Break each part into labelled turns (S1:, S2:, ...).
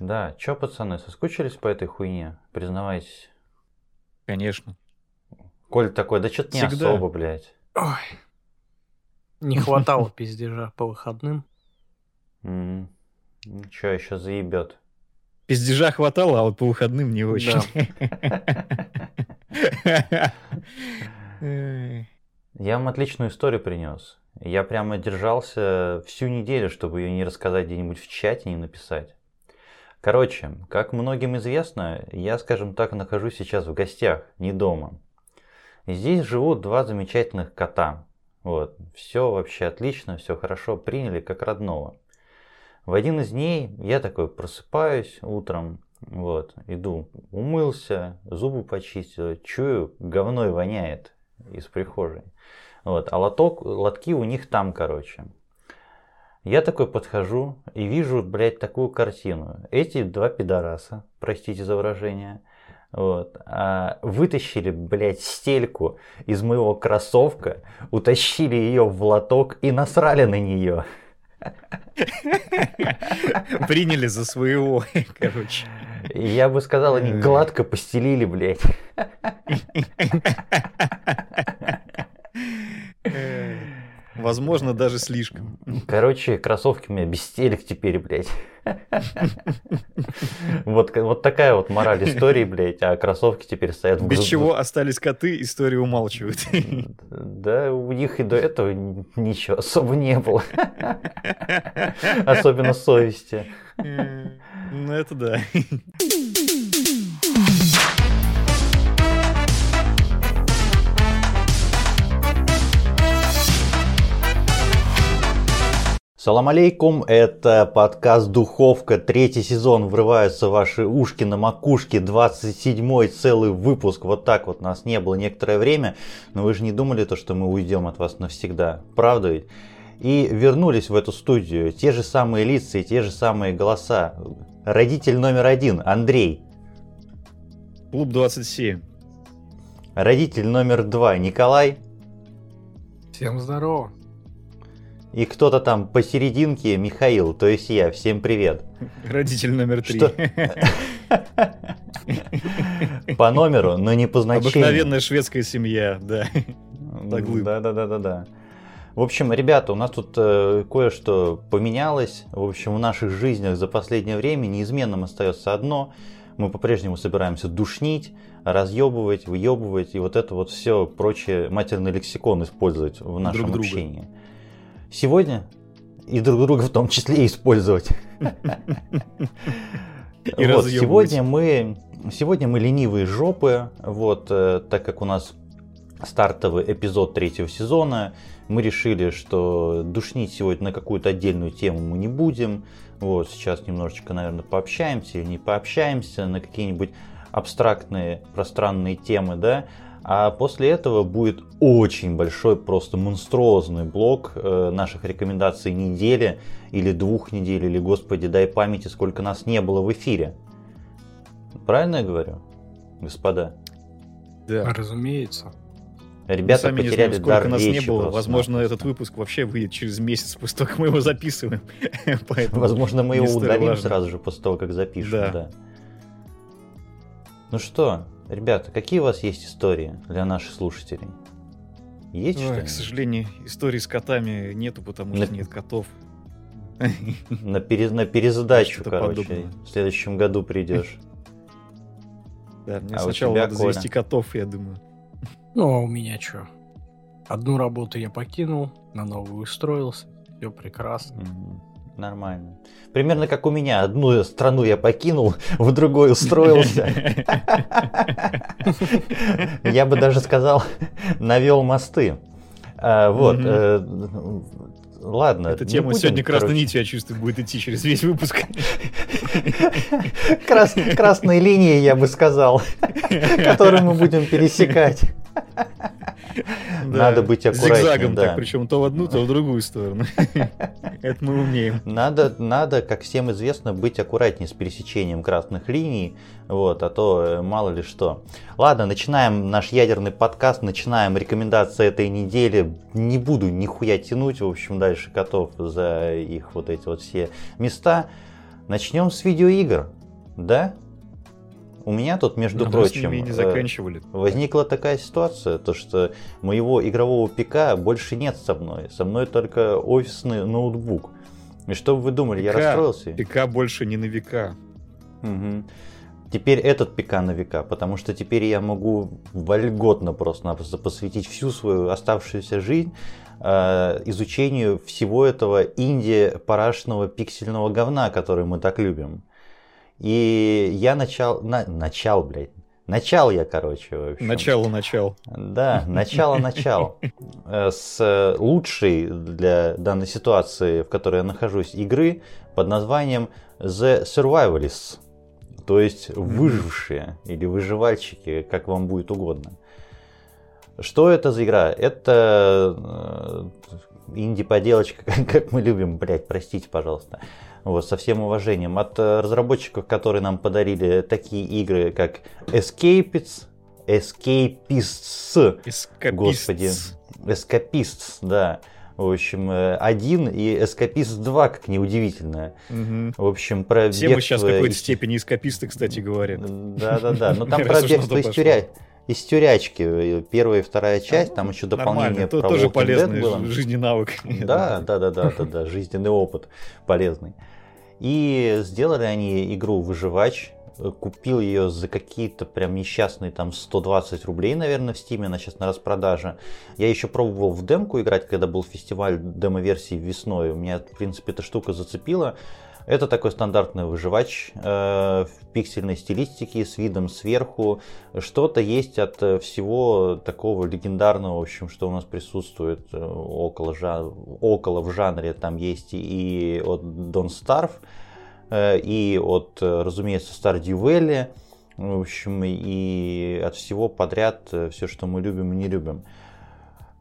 S1: Да, чё, пацаны, соскучились по этой хуйне? Признавайтесь.
S2: Конечно.
S1: Коль такой, да что-то не
S2: Всегда.
S1: особо, блядь.
S3: Ой. Не хватало пиздежа по выходным.
S1: Ничего, еще заебет.
S2: Пиздежа хватало, а вот по выходным не очень.
S1: Я вам отличную историю принес. Я прямо держался всю неделю, чтобы ее не рассказать где-нибудь в чате, не написать. Короче, как многим известно, я, скажем так, нахожусь сейчас в гостях, не дома. И здесь живут два замечательных кота. Вот, все вообще отлично, все хорошо, приняли как родного. В один из дней я такой просыпаюсь утром, вот, иду, умылся, зубы почистил, чую, говной воняет из прихожей. Вот, а лоток, лотки у них там, короче. Я такой подхожу и вижу, блядь, такую картину. Эти два пидораса, простите за выражение, вот, а, вытащили, блядь, стельку из моего кроссовка, утащили ее в лоток и насрали на нее.
S2: Приняли за своего, короче.
S1: Я бы сказал, они гладко постелили, блядь.
S2: Возможно, даже слишком.
S1: Короче, кроссовки у меня без стелек теперь, блядь. Вот, вот такая вот мораль истории, блядь, а кроссовки теперь стоят в
S2: Без чего остались коты, историю умалчивают.
S1: Да, у них и до этого ничего особо не было. Особенно совести.
S2: Ну, это да.
S1: Салам алейкум, это подкаст «Духовка», третий сезон, врываются ваши ушки на макушке, 27-й целый выпуск, вот так вот нас не было некоторое время, но вы же не думали то, что мы уйдем от вас навсегда, правда ведь? И вернулись в эту студию те же самые лица и те же самые голоса. Родитель номер один, Андрей.
S2: Клуб 27.
S1: Родитель номер два, Николай.
S3: Всем здорово.
S1: И кто-то там посерединке, Михаил, то есть я. Всем привет.
S2: Родитель номер три.
S1: Что? По номеру, но не по значению.
S2: Обыкновенная шведская семья, да.
S1: Да, да, да, да, да. В общем, ребята, у нас тут э, кое-что поменялось. В общем, в наших жизнях за последнее время неизменным остается одно. Мы по-прежнему собираемся душнить, разъебывать, выебывать и вот это вот все прочее матерный лексикон использовать в нашем
S2: Друг друга.
S1: общении. Сегодня и друг друга в том числе использовать.
S2: И
S1: Вот, сегодня мы, сегодня мы ленивые жопы, вот, э, так как у нас стартовый эпизод третьего сезона, мы решили, что душнить сегодня на какую-то отдельную тему мы не будем. Вот, сейчас немножечко, наверное, пообщаемся или не пообщаемся на какие-нибудь абстрактные, пространные темы, да. А после этого будет очень большой, просто монструозный блок э, наших рекомендаций недели или двух недель, или, господи, дай памяти, сколько нас не было в эфире. Правильно я говорю, господа?
S2: Да.
S3: Разумеется.
S2: Мы
S1: Ребята
S2: сами не
S1: потеряли
S2: знаем, сколько
S1: дар
S2: нас
S1: речи
S2: не было.
S1: просто.
S2: Возможно, этот выпуск вообще выйдет через месяц после того, как мы его записываем. Поэтому
S1: Возможно, мы его
S2: не
S1: удалим
S2: важно.
S1: сразу же после того, как запишем.
S2: Да.
S1: Да. Ну что, ребята, какие у вас есть истории для наших слушателей? Есть
S2: Ой,
S1: что-нибудь?
S2: к сожалению, истории с котами нету, потому
S1: На-
S2: что нет котов.
S1: На, пере- на перезадачу,
S2: Что-то
S1: короче.
S2: подобное.
S1: В следующем году придешь.
S2: Да, мне
S1: А
S2: сначала надо
S1: Коля?
S2: завести котов, я думаю.
S3: Ну, а у меня что? Одну работу я покинул, на новую устроился. Все прекрасно.
S1: Мгм. Нормально. Примерно как у меня. Одну страну я покинул, в другой устроился. Я бы даже сказал, навел мосты. А, Вот. Э, Ладно.
S2: Эта тема
S1: будем,
S2: сегодня красной нитью, я чувствую, будет идти через весь выпуск.
S1: крас- Красной линии, я бы сказал, которую мы будем пересекать. Надо быть аккуратнее,
S2: Зигзагом так, причем то в одну, то в другую сторону. Это мы умеем.
S1: Надо, надо, как всем известно, быть аккуратнее с пересечением красных линий, вот, а то э, мало ли что. Ладно, начинаем наш ядерный подкаст, начинаем рекомендации этой недели. Не буду нихуя тянуть, в общем, дальше котов за их вот эти вот все места. Начнем с видеоигр, да? У меня тут, между
S2: с
S1: прочим,
S2: не
S1: э,
S2: заканчивали.
S1: возникла такая ситуация, то что моего игрового ПК больше нет со мной. Со мной только офисный ноутбук. И что вы думали, я
S2: ПК.
S1: расстроился?
S2: ПК больше не на века.
S1: Мгм. Теперь этот ПК на века, потому что теперь я могу вольготно просто-напросто посвятить всю свою оставшуюся жизнь э, изучению всего этого инди-парашного пиксельного говна, который мы так любим. И я начал... На, начал, блядь. Начал я, короче, в общем.
S2: Начало, начало.
S1: Да, начало-начал. Э, С лучшей для данной ситуации, в которой я нахожусь, игры под названием The Survivalists. То есть выжившие или выживальщики, как вам будет угодно. Что это за игра? Это э, инди-поделочка, как мы любим, блять, простите, пожалуйста. Вот, со всем уважением. От э, разработчиков, которые нам подарили такие игры, как Escapists, Escapists,
S2: Эскапист.
S1: Господи. Escapists, да. В общем, э, один и Escapist 2, как неудивительно.
S2: Мгм.
S1: В общем, про
S2: Все мы сейчас в
S1: бегство
S2: какой-то степени эскаписты, кстати говоря.
S1: Да-да-да, но там про бегство из,
S2: пошло.
S1: Из тюрячки. Первая и вторая часть, там еще дополнение про
S2: тоже
S1: Walking Dead
S2: полезный
S1: было.
S2: жи- жизненный навык.
S1: Да, да, да, да, да, да, жизненный опыт полезный. И сделали они игру «Выживач». Купил ее за какие-то прям несчастные там 120 рублей, наверное, в Стиме, она сейчас на распродаже. Я еще пробовал в демку играть, когда был фестиваль демо-версии весной. У меня, в принципе, эта штука зацепила. Это такой стандартный выживач э, в пиксельной стилистике с видом сверху. Что-то есть от э, всего такого легендарного, в общем, что у нас присутствует э, около, около в жанре. Там есть и от Don't Starve, э, и от, э, разумеется, Stardew Valley. В общем, и от всего подряд все, что мы любим и не любим.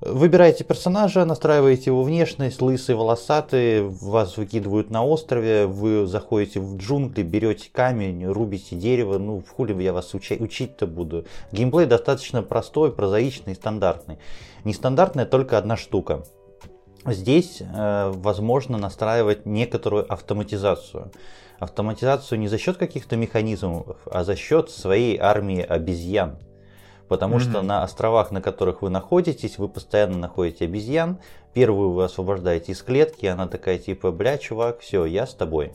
S1: Выбираете персонажа, настраиваете его внешность, лысый, волосатый, вас выкидывают на острове, вы заходите в джунгли, берете камень, рубите дерево, ну в хули я вас уча- учить-то буду. Геймплей достаточно простой, прозаичный, стандартный. Нестандартная только одна штука. Здесь э, возможно настраивать некоторую автоматизацию. Автоматизацию не за счет каких-то механизмов, а за счет своей армии обезьян. Потому что
S2: Мгм.
S1: на островах, на которых вы находитесь, вы постоянно находите обезьян. Первую вы освобождаете из клетки, она такая типа, бля, чувак, все, я с тобой.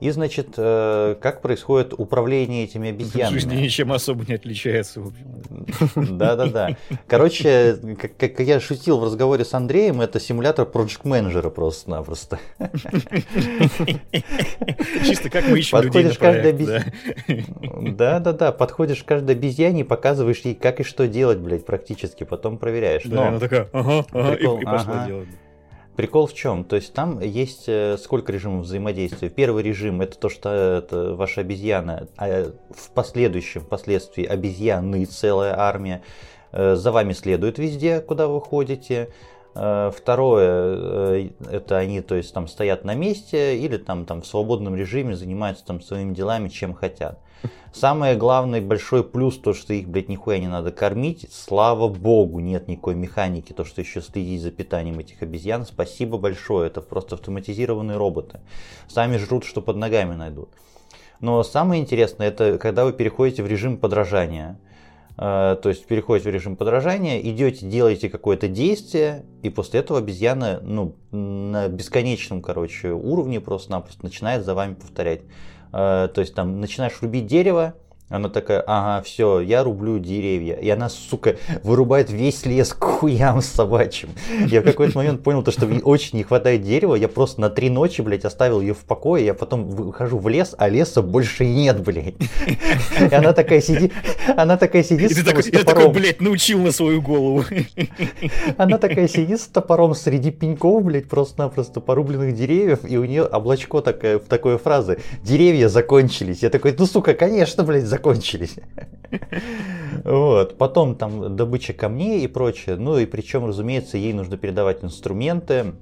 S1: И, значит, э, как происходит управление этими
S2: Жизнь
S1: обезьянами?
S2: ничем особо не отличается. в общем.
S1: Да-да-да. Короче, как, как я шутил в разговоре с Андреем, это симулятор проект менеджера просто-напросто.
S2: Чисто как мы ищем людей
S1: Подходишь к каждой обез-
S2: да.
S1: Да-да-да, подходишь к каждой обезьяне, показываешь ей, как и что делать, блядь, практически, потом проверяешь.
S2: Да,
S1: Но
S2: она такая, ага, ага, и- и пошла делать.
S1: Прикол в чем? То есть там есть э, сколько режимов взаимодействия. Первый режим это то, что это ваша обезьяна, а в последующем, впоследствии обезьяны, целая армия, э, за вами следует везде, куда вы ходите. Э, Второе, э, это они, то есть там стоят на месте или там, там в свободном режиме занимаются там своими делами, чем хотят. Самое главное, большой плюс, то, что их, блядь, нихуя не надо кормить. Слава богу, нет никакой механики, то, что еще следить за питанием этих обезьян. Спасибо большое, это просто автоматизированные роботы. Сами жрут, что под ногами найдут. Но самое интересное, это когда вы переходите в режим подражания. Э, То есть переходите в режим подражания, идете, делаете какое-то действие, и после этого обезьяна ну, на бесконечном, короче, уровне просто-напросто начинает за вами повторять. Э, То есть там начинаешь рубить дерево, она такая, ага, все, я рублю деревья. И она, сука, вырубает весь лес к хуям собачьим. Я в какой-то момент понял, то, что очень не хватает дерева. Я просто на три ночи, блядь, оставил ее в покое. Я потом выхожу в лес, а леса больше нет, блядь. И она такая сидит, она такая сидит
S2: И ты
S1: с,
S2: такой,
S1: с
S2: я такой,
S1: топором.
S2: блядь, научил на свою голову.
S1: Она такая сидит с топором среди пеньков, блядь, просто-напросто порубленных деревьев, и у нее облачко такое, в такой фразы «Деревья закончились». Я такой, ну, сука, конечно, блядь, закончились. Вот. Потом там добыча камней и прочее. Ну и причем, разумеется, ей нужно передавать инструменты.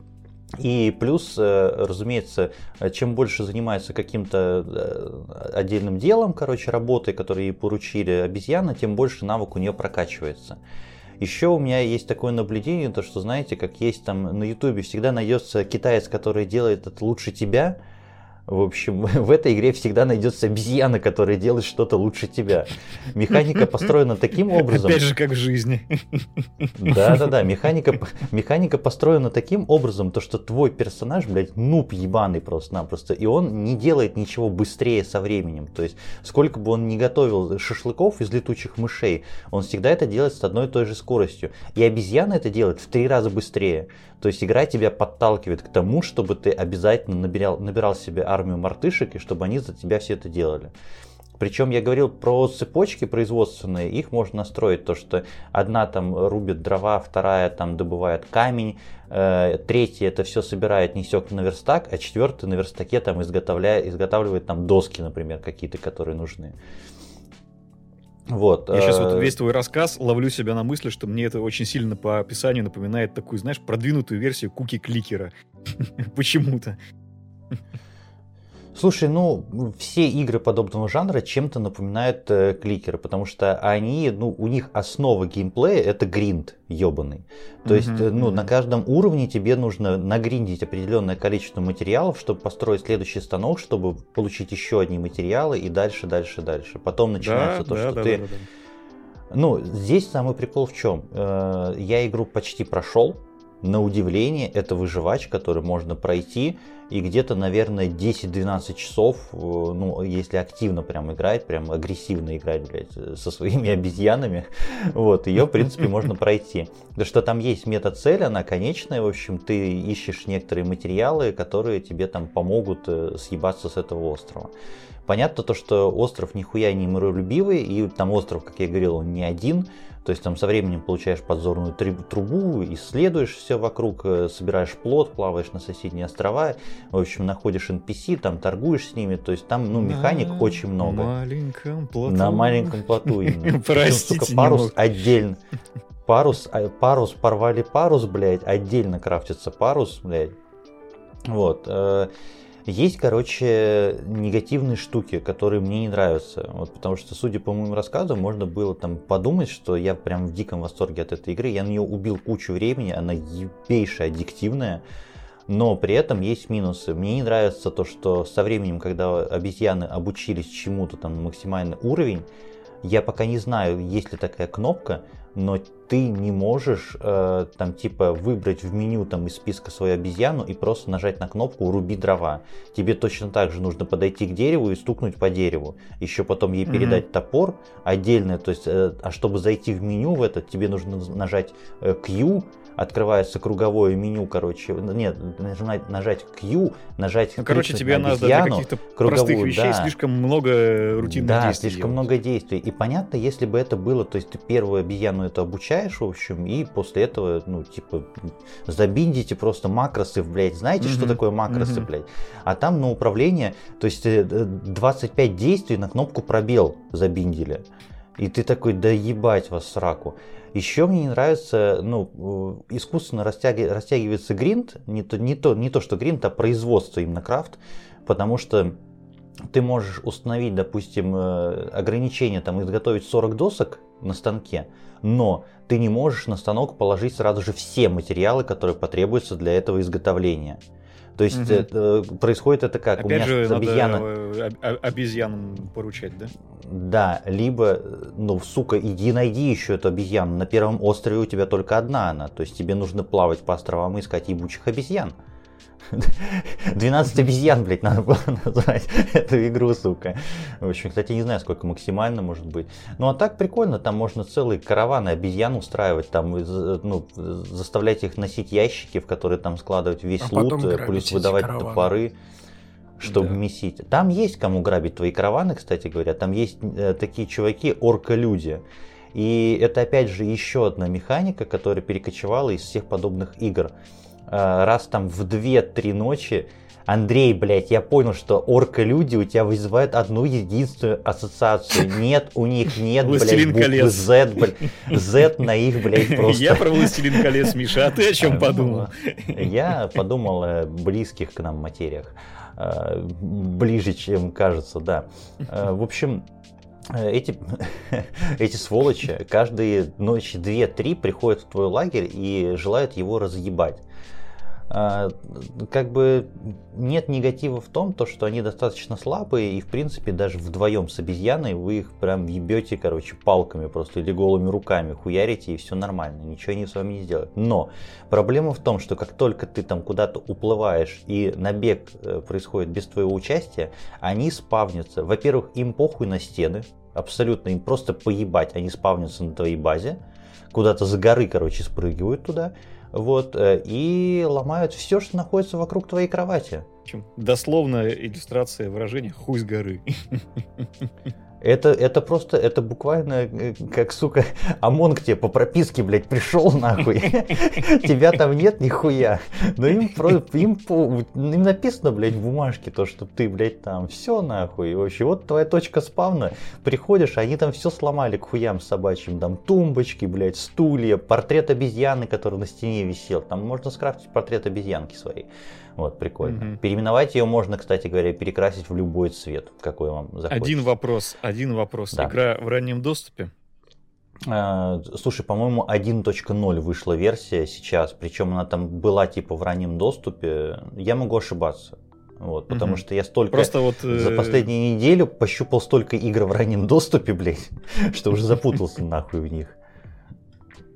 S1: И плюс, э, разумеется, чем больше занимается каким-то э, отдельным делом, короче, работой, которую ей поручили обезьяна, тем больше навык у нее прокачивается. Еще у меня есть такое наблюдение, то что, знаете, как есть там на ютубе всегда найдется китаец, который делает это лучше тебя, В общем, в этой игре всегда найдется обезьяна, которая делает что-то лучше тебя. Механика построена таким образом...
S2: Опять же, как в жизни.
S1: Да-да-да, механика, механика построена таким образом, то что твой персонаж, блядь, нуб ебаный просто-напросто, и он не делает ничего быстрее со временем. То есть, сколько бы он ни готовил шашлыков из летучих мышей, он всегда это делает с одной и той же скоростью. И обезьяна это делает в три раза быстрее. То есть игра тебя подталкивает к тому, чтобы ты обязательно набирал, набирал себе армию мартышек и чтобы они за тебя все это делали. Причем я говорил про цепочки производственные, их можно настроить, то что одна там рубит дрова, вторая там добывает камень, э, третья это все собирает, несет на верстак, а четвертая на верстаке там изготовляет, изготавливает там доски, например, какие-то, которые нужны.
S2: Вот. Я сейчас вот э, весь твой рассказ ловлю себя на мысли, что мне это очень сильно по описанию напоминает такую, знаешь, продвинутую версию куки-кликера. Почему-то.
S1: Слушай, ну, все игры подобного жанра чем-то напоминают э, кликеры, потому что они, ну, у них основа геймплея это гринд ебаный. То mm-hmm. есть, ну, на каждом уровне тебе нужно нагриндить определенное количество материалов, чтобы построить следующий станок, чтобы получить еще одни материалы и дальше, дальше, дальше. Потом начинается да, то, да, что да, ты... Да, да, да. Ну, здесь самый прикол в чем? Э, я игру почти прошел, на удивление, это выживач, который можно пройти и где-то, наверное, 10-12 часов, э, ну, если активно прям играть, прям агрессивно играть, блядь, со своими обезьянами, вот, ее, в принципе, можно пройти. Да что там есть мета-цель, она конечная, в общем, ты ищешь некоторые материалы, которые тебе там помогут э, съебаться с этого острова. Понятно то, что остров нихуя не миролюбивый, и там остров, как я говорил, он не один, то есть там со временем получаешь подзорную трубу, исследуешь все вокруг, э, собираешь плод, плаваешь на соседние острова, в общем, находишь NPC, там торгуешь с ними, то есть там, ну, механик на очень много.
S2: маленьком плоту.
S1: На маленьком плоту именно.
S2: Простите,
S1: парус отдельно. Парус, а, парус, порвали парус, блядь, отдельно крафтится парус, блядь. Вот. Есть, короче, негативные штуки, которые мне не нравятся. Вот, потому что, судя по моему рассказу, можно было там подумать, что я прям в диком восторге от этой игры. Я на нее убил кучу времени, она ебейшая, аддиктивная. Но при этом есть минусы. Мне не нравится то, что со временем, когда обезьяны обучились чему-то там максимальный уровень, я пока не знаю, есть ли такая кнопка, но ты не можешь э, там типа выбрать в меню там из списка свою обезьяну и просто нажать на кнопку «Руби дрова». Тебе точно так же нужно подойти к дереву и стукнуть по дереву. Еще потом ей передать mm-hmm. топор отдельно. То есть, э, а чтобы зайти в меню в этот, тебе нужно нажать э, Q, открывается круговое меню, короче, нет, нажать, нажать Q, нажать
S2: Ну, короче, тебе на надо для каких-то простых вещей да. слишком много рутинных
S1: да,
S2: действий.
S1: Да, слишком делать. много действий. И понятно, если бы это было, то есть ты первую обезьяну это обучаешь, в общем, и после этого, ну, типа, забиндите просто макросы, блядь, знаете, mm-hmm. что такое макросы, mm-hmm. блядь? А там на управление, то есть 25 э, действий на кнопку пробел забиндили. И ты такой, да ебать вас сраку. Еще мне не нравится, ну, искусственно растяги, растягивается гринд, не то, не, то, не то, что гринд, а производство именно крафт, потому что ты можешь установить, допустим, э, ограничение, там, изготовить 40 досок на станке, но ты не можешь на станок положить сразу же все материалы, которые потребуются для этого изготовления. То есть угу. происходит это как?
S2: Опять У меня же обезьяна... надо э, обезьянам поручать, да?
S1: Да, либо, ну, сука, иди найди еще эту обезьяну. На первом острове у тебя только одна она. То есть тебе нужно плавать по островам и искать ебучих обезьян. 12 обезьян, блядь, надо было назвать эту игру, сука. В общем, кстати, не знаю, сколько максимально может быть. Ну, а так прикольно, там можно целые караваны обезьян устраивать, там, ну, заставлять их носить ящики, в которые там складывать весь а лут, плюс выдавать топоры чтобы да. месить. Там есть кому грабить твои караваны, кстати говоря. Там есть э, такие чуваки, орка-люди. И это опять же еще одна механика, которая перекочевала из всех подобных игр. Э, раз там в 2-3 ночи Андрей, блядь, я понял, что орка-люди у тебя вызывают одну единственную ассоциацию. Нет, у них нет, блядь, буквы Z, блядь. Z на их, блядь, просто...
S2: Я про Властелин колец, Миша, а ты о чем подумал?
S1: Я подумал о близких к нам материях. Э, ближе, чем кажется, да. Э, в общем, эти, эти сволочи каждые ночи 2-3 приходят в твой лагерь и желают его разъебать. А, как бы нет негатива в том, то, что они достаточно слабые, и в принципе даже вдвоем с обезьяной вы их прям ебете, короче, палками просто или голыми руками хуярите, и все нормально, ничего они с вами не сделают. Но проблема в том, что как только ты там куда-то уплываешь и набег э, происходит без твоего участия, они спавнятся. Во-первых, им похуй на стены, абсолютно им просто поебать, они спавнятся на твоей базе, куда-то за горы, короче, спрыгивают туда вот, э, и ломают все, что находится вокруг твоей кровати.
S2: Дословная иллюстрация выражения «хуй с горы».
S1: Это, это просто, это буквально э, как, сука, ОМОН к тебе по прописке, блядь, пришел нахуй. Тебя там нет нихуя. Но им, им, им написано, блядь, в бумажке то, что ты, блядь, там все нахуй. Вообще, вот твоя точка спавна. Приходишь, они там все сломали к хуям собачьим. Там тумбочки, блядь, стулья, портрет обезьяны, который на стене висел. Там можно скрафтить портрет обезьянки своей. Вот, прикольно. Угу. Переименовать ее можно, кстати говоря, перекрасить в любой цвет, какой вам захочется.
S2: Один вопрос, один вопрос. Да. Игра в раннем доступе?
S1: А, слушай, по-моему, 1.0 вышла версия сейчас, причем она там была типа в раннем доступе. Я могу ошибаться. Вот, потому угу. что я столько
S2: Просто вот,
S1: за э, последнюю неделю пощупал столько игр в раннем доступе, блядь, что уже запутался нахуй в них.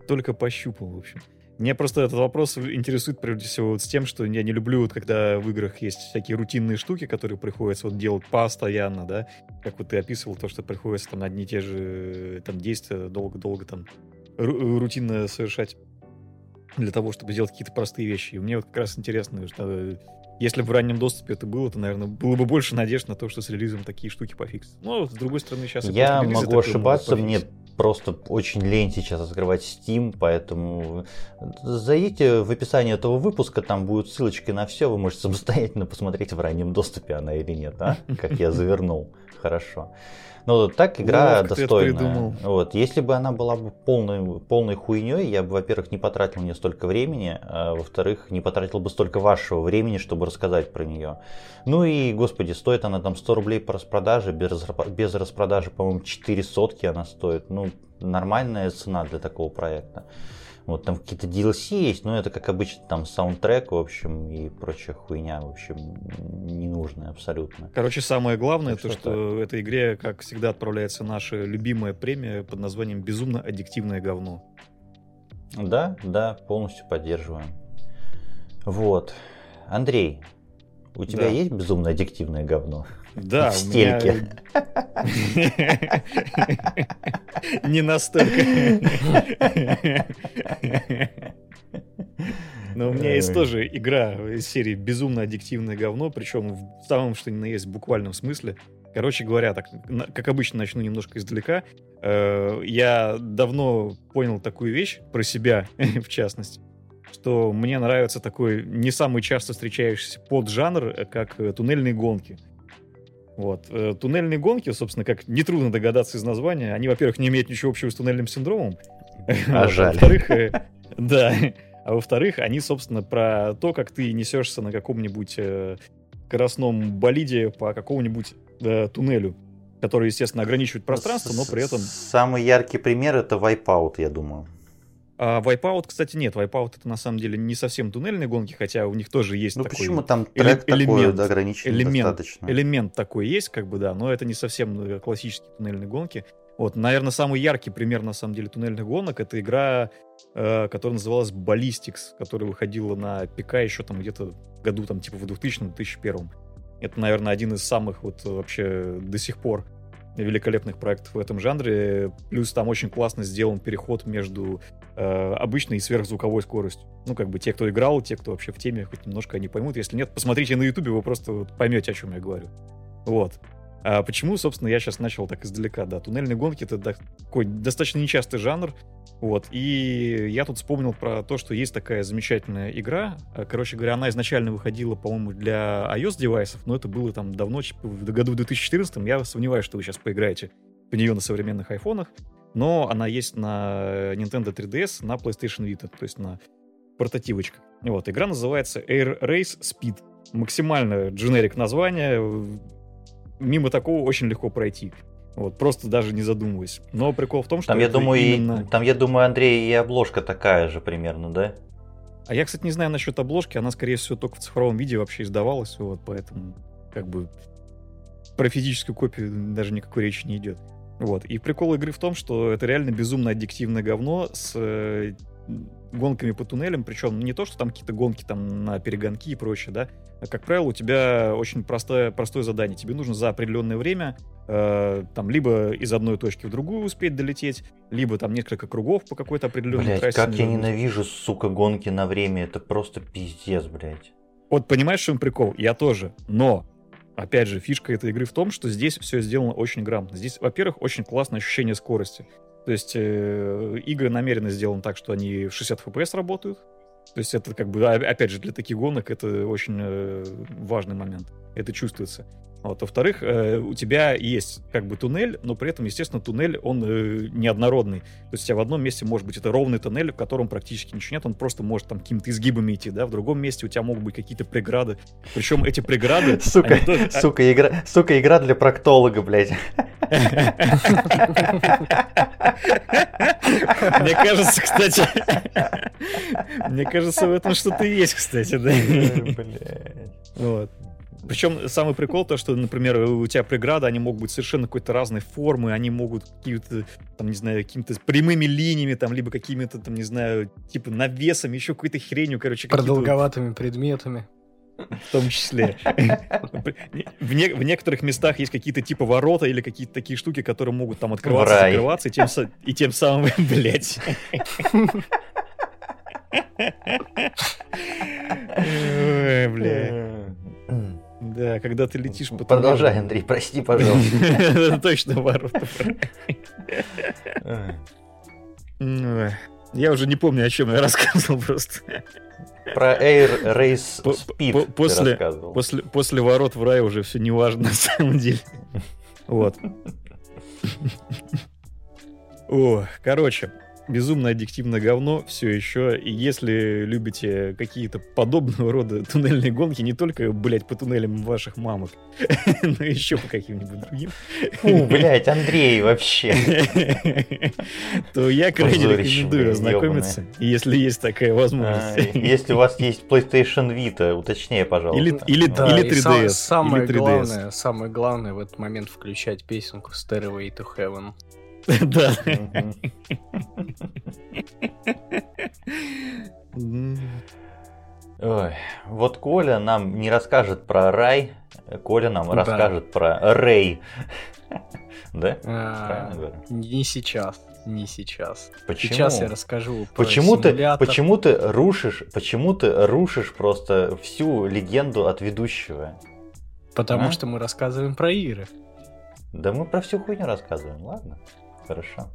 S2: Только пощупал, в общем. Меня просто этот вопрос интересует прежде всего вот с тем, что я не люблю, вот, когда в играх есть всякие рутинные штуки, которые приходится вот делать постоянно, да, как вот ты описывал, то, что приходится там одни и те же там действия долго-долго там рутинно совершать для того, чтобы сделать какие-то простые вещи. И мне вот как раз интересно, что э, если бы в раннем доступе это было, то, наверное, было бы больше надежд на то, что с релизом такие штуки пофиксят. Но, с другой стороны, сейчас...
S1: Я могу ошибаться, мне просто очень лень сейчас открывать Steam, поэтому зайдите в описание этого выпуска, там будут ссылочки на все, вы можете самостоятельно посмотреть в раннем доступе она или нет, а? Как я завернул. Хорошо. Ну, так игра Ловко достойная. Вот. Если бы она была бы полной, полной хуйней, я бы, во-первых, не потратил мне столько времени, а во-вторых, не потратил бы столько вашего времени, чтобы рассказать про нее. Ну и, господи, стоит она там 100 рублей по распродаже, без, без распродажи, по-моему, 4 сотки она стоит. Ну, нормальная цена для такого проекта. Вот там какие-то DLC есть, но это как обычно там саундтрек, в общем, и прочая хуйня, в общем, ненужная абсолютно.
S2: Короче, самое главное, так то, что, что в этой игре, как всегда, отправляется наша любимая премия под названием «Безумно аддиктивное говно».
S1: Да, да, полностью поддерживаем. Вот. Андрей, у тебя да. есть безумно аддиктивное говно?
S2: Да, в стельке. Не настолько. Но у меня есть тоже игра из серии безумно аддиктивное говно, причем в самом что ни на есть буквальном смысле. Короче говоря, так, как обычно, начну немножко издалека. Э, я давно понял такую вещь про себя, в частности, что мне нравится такой не самый часто встречающийся поджанр, э, как э, туннельные гонки. Вот. Э, туннельные гонки, собственно, как нетрудно догадаться из названия, они, во-первых, не имеют ничего общего с туннельным синдромом.
S1: А жаль.
S2: во-вторых, э, да. А во-вторых, они, собственно, про то, как ты несешься на каком-нибудь э, скоростном болиде по какому-нибудь туннелю, который, естественно, ограничивает пространство, но при этом...
S1: Самый яркий пример — это Wipeout, я думаю.
S2: А Wipeout, кстати, нет. Wipeout это на самом деле не совсем туннельные гонки, хотя у них тоже есть
S1: ну,
S2: такой
S1: почему там трек эле- элемент, такой ограниченный
S2: элемент,
S1: достаточно?
S2: Элемент такой есть, как бы, да, но это не совсем э, классические туннельные гонки. Вот, наверное, самый яркий пример, на самом деле, туннельных гонок — это игра, э, которая называлась Ballistics, которая выходила на ПК еще там где-то году, там, типа, в 2000-2001. Это, наверное, один из самых вот вообще до сих пор великолепных проектов в этом жанре. Плюс там очень классно сделан переход между э, обычной и сверхзвуковой скоростью. Ну, как бы те, кто играл, те, кто вообще в теме, хоть немножко они поймут. Если нет, посмотрите на ютубе, вы просто вот поймете, о чем я говорю. Вот. А почему, собственно, я сейчас начал так издалека? Да, туннельные гонки — это такой достаточно нечастый жанр, вот, и я тут вспомнил про то, что есть такая замечательная игра. Э, короче говоря, она изначально выходила, по-моему, для iOS-девайсов, но это было там давно, типа, в году 2014. Я сомневаюсь, что вы сейчас поиграете в нее на современных айфонах, но она есть на Nintendo 3DS, на PlayStation Vita, то есть на портативочках. Вот, игра называется Air Race Speed. Максимально дженерик название, мимо такого очень легко пройти. Вот, просто даже не задумываясь. Но прикол в том, что
S1: там, я думаю, именно... и, там, я думаю, Андрей, и обложка такая же примерно, да?
S2: А я, кстати, не знаю насчет обложки, она, скорее всего, только в цифровом виде вообще издавалась, вот, поэтому, как бы, про физическую копию даже никакой речи не идет. Вот. И прикол игры в том, что это реально безумно аддиктивное говно с э, гонками по туннелям, причем не то, что там какие-то гонки там на перегонки и прочее, да, а, как правило, у тебя очень простое, простое задание. Тебе нужно за определенное время э, там либо из одной точки в другую успеть долететь, либо там несколько кругов по какой-то определенной
S1: Блять,
S2: трассе.
S1: как я ненавижу, сука, гонки на время. Это просто пиздец, блядь.
S2: Вот понимаешь, в чем прикол? Я тоже. Но опять же, фишка этой игры в том, что здесь все сделано очень грамотно. Здесь, во-первых, очень классное ощущение скорости. То есть э, игры намеренно сделаны так, что они в 60 FPS работают. То есть это как бы, а, опять же, для таких гонок это очень э, важный момент. Это чувствуется. Вот. Во-вторых, э, у тебя есть как бы туннель, но при этом, естественно, туннель, он э, неоднородный. То есть у тебя в одном месте может быть это ровный туннель, в котором практически ничего нет, он просто может там какими-то изгибами идти, да, в другом месте у тебя могут быть какие-то преграды. Причем эти преграды...
S1: Сука,
S2: тоже- а-
S1: сука, игра, сука, игра для проктолога, блядь.
S2: Мне кажется, кстати... Мне кажется, в этом что-то есть, кстати, да.
S1: Блядь.
S2: Вот. Причем самый прикол то, что, например, у тебя преграды, они могут быть совершенно какой-то разной формы, они могут какие-то, там, не знаю, какими-то прямыми линиями, там, либо какими-то, там, не знаю, типа навесами, еще какой-то хренью, короче,
S3: Продолговатыми предметами.
S2: в том числе. В, не- в некоторых местах есть какие-то типа ворота или какие-то такие штуки, которые могут там открываться,
S1: рай.
S2: закрываться, и тем, и тем самым, блять. Ой, бля. Да, когда ты летишь по
S1: Продолжай,
S2: туннелю.
S1: Андрей, прости, пожалуйста.
S2: Точно.
S1: Ой.
S2: Я уже не помню, о чем я рассказывал просто.
S1: Про Air Race Speed
S2: после-. После, после ворот в рай уже все неважно на самом деле. Вот. О, короче, безумно аддиктивное говно все еще. И если любите какие-то подобного рода туннельные гонки, не только, блять, по туннелям ваших мамок, но еще по каким-нибудь другим,
S1: Фу, блядь, Андрей, вообще.
S2: то я крайне рекомендую ознакомиться, если есть такая
S1: А,
S2: возможность.
S1: Если у вас есть PlayStation Vita, уточняй, пожалуйста.
S2: Или, или,
S3: Да,
S2: или
S3: и сам-
S2: 3DS.
S3: самое
S2: или 3DS.
S3: главное, самое главное в этот момент включать песенку Stairway to Heaven.
S2: Да.
S1: Ой, вот Коля нам не расскажет про рай, Коля нам
S3: Да.
S1: расскажет про Рэй. Да?
S3: А,
S1: Правильно говорю?
S3: Не сейчас, не сейчас.
S1: Почему?
S3: Сейчас я расскажу про
S1: Почему ты, почему ты рушишь, почему ты рушишь просто всю легенду от ведущего?
S3: Потому
S1: А?
S3: что мы рассказываем про игры.
S1: Да мы про всю хуйню рассказываем, ладно? Хорошо.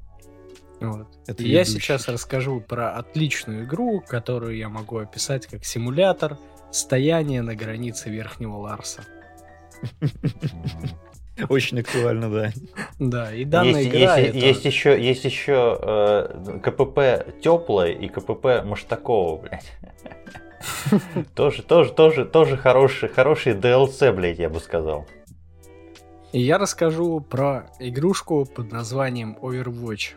S3: Вот.
S2: Это
S3: я
S2: ведущий.
S3: сейчас расскажу про отличную игру, которую я могу описать как симулятор стояния на границе Верхнего Ларса.
S2: Очень актуально, да.
S3: Да, и данная
S1: есть,
S3: игра
S1: есть,
S3: это-
S1: есть еще, есть еще э, КПП теплое и КПП Маштакова, блядь. Тоже, тоже, тоже, тоже хороший, хороший DLC, блядь, я бы сказал.
S3: И я расскажу про игрушку под названием Overwatch.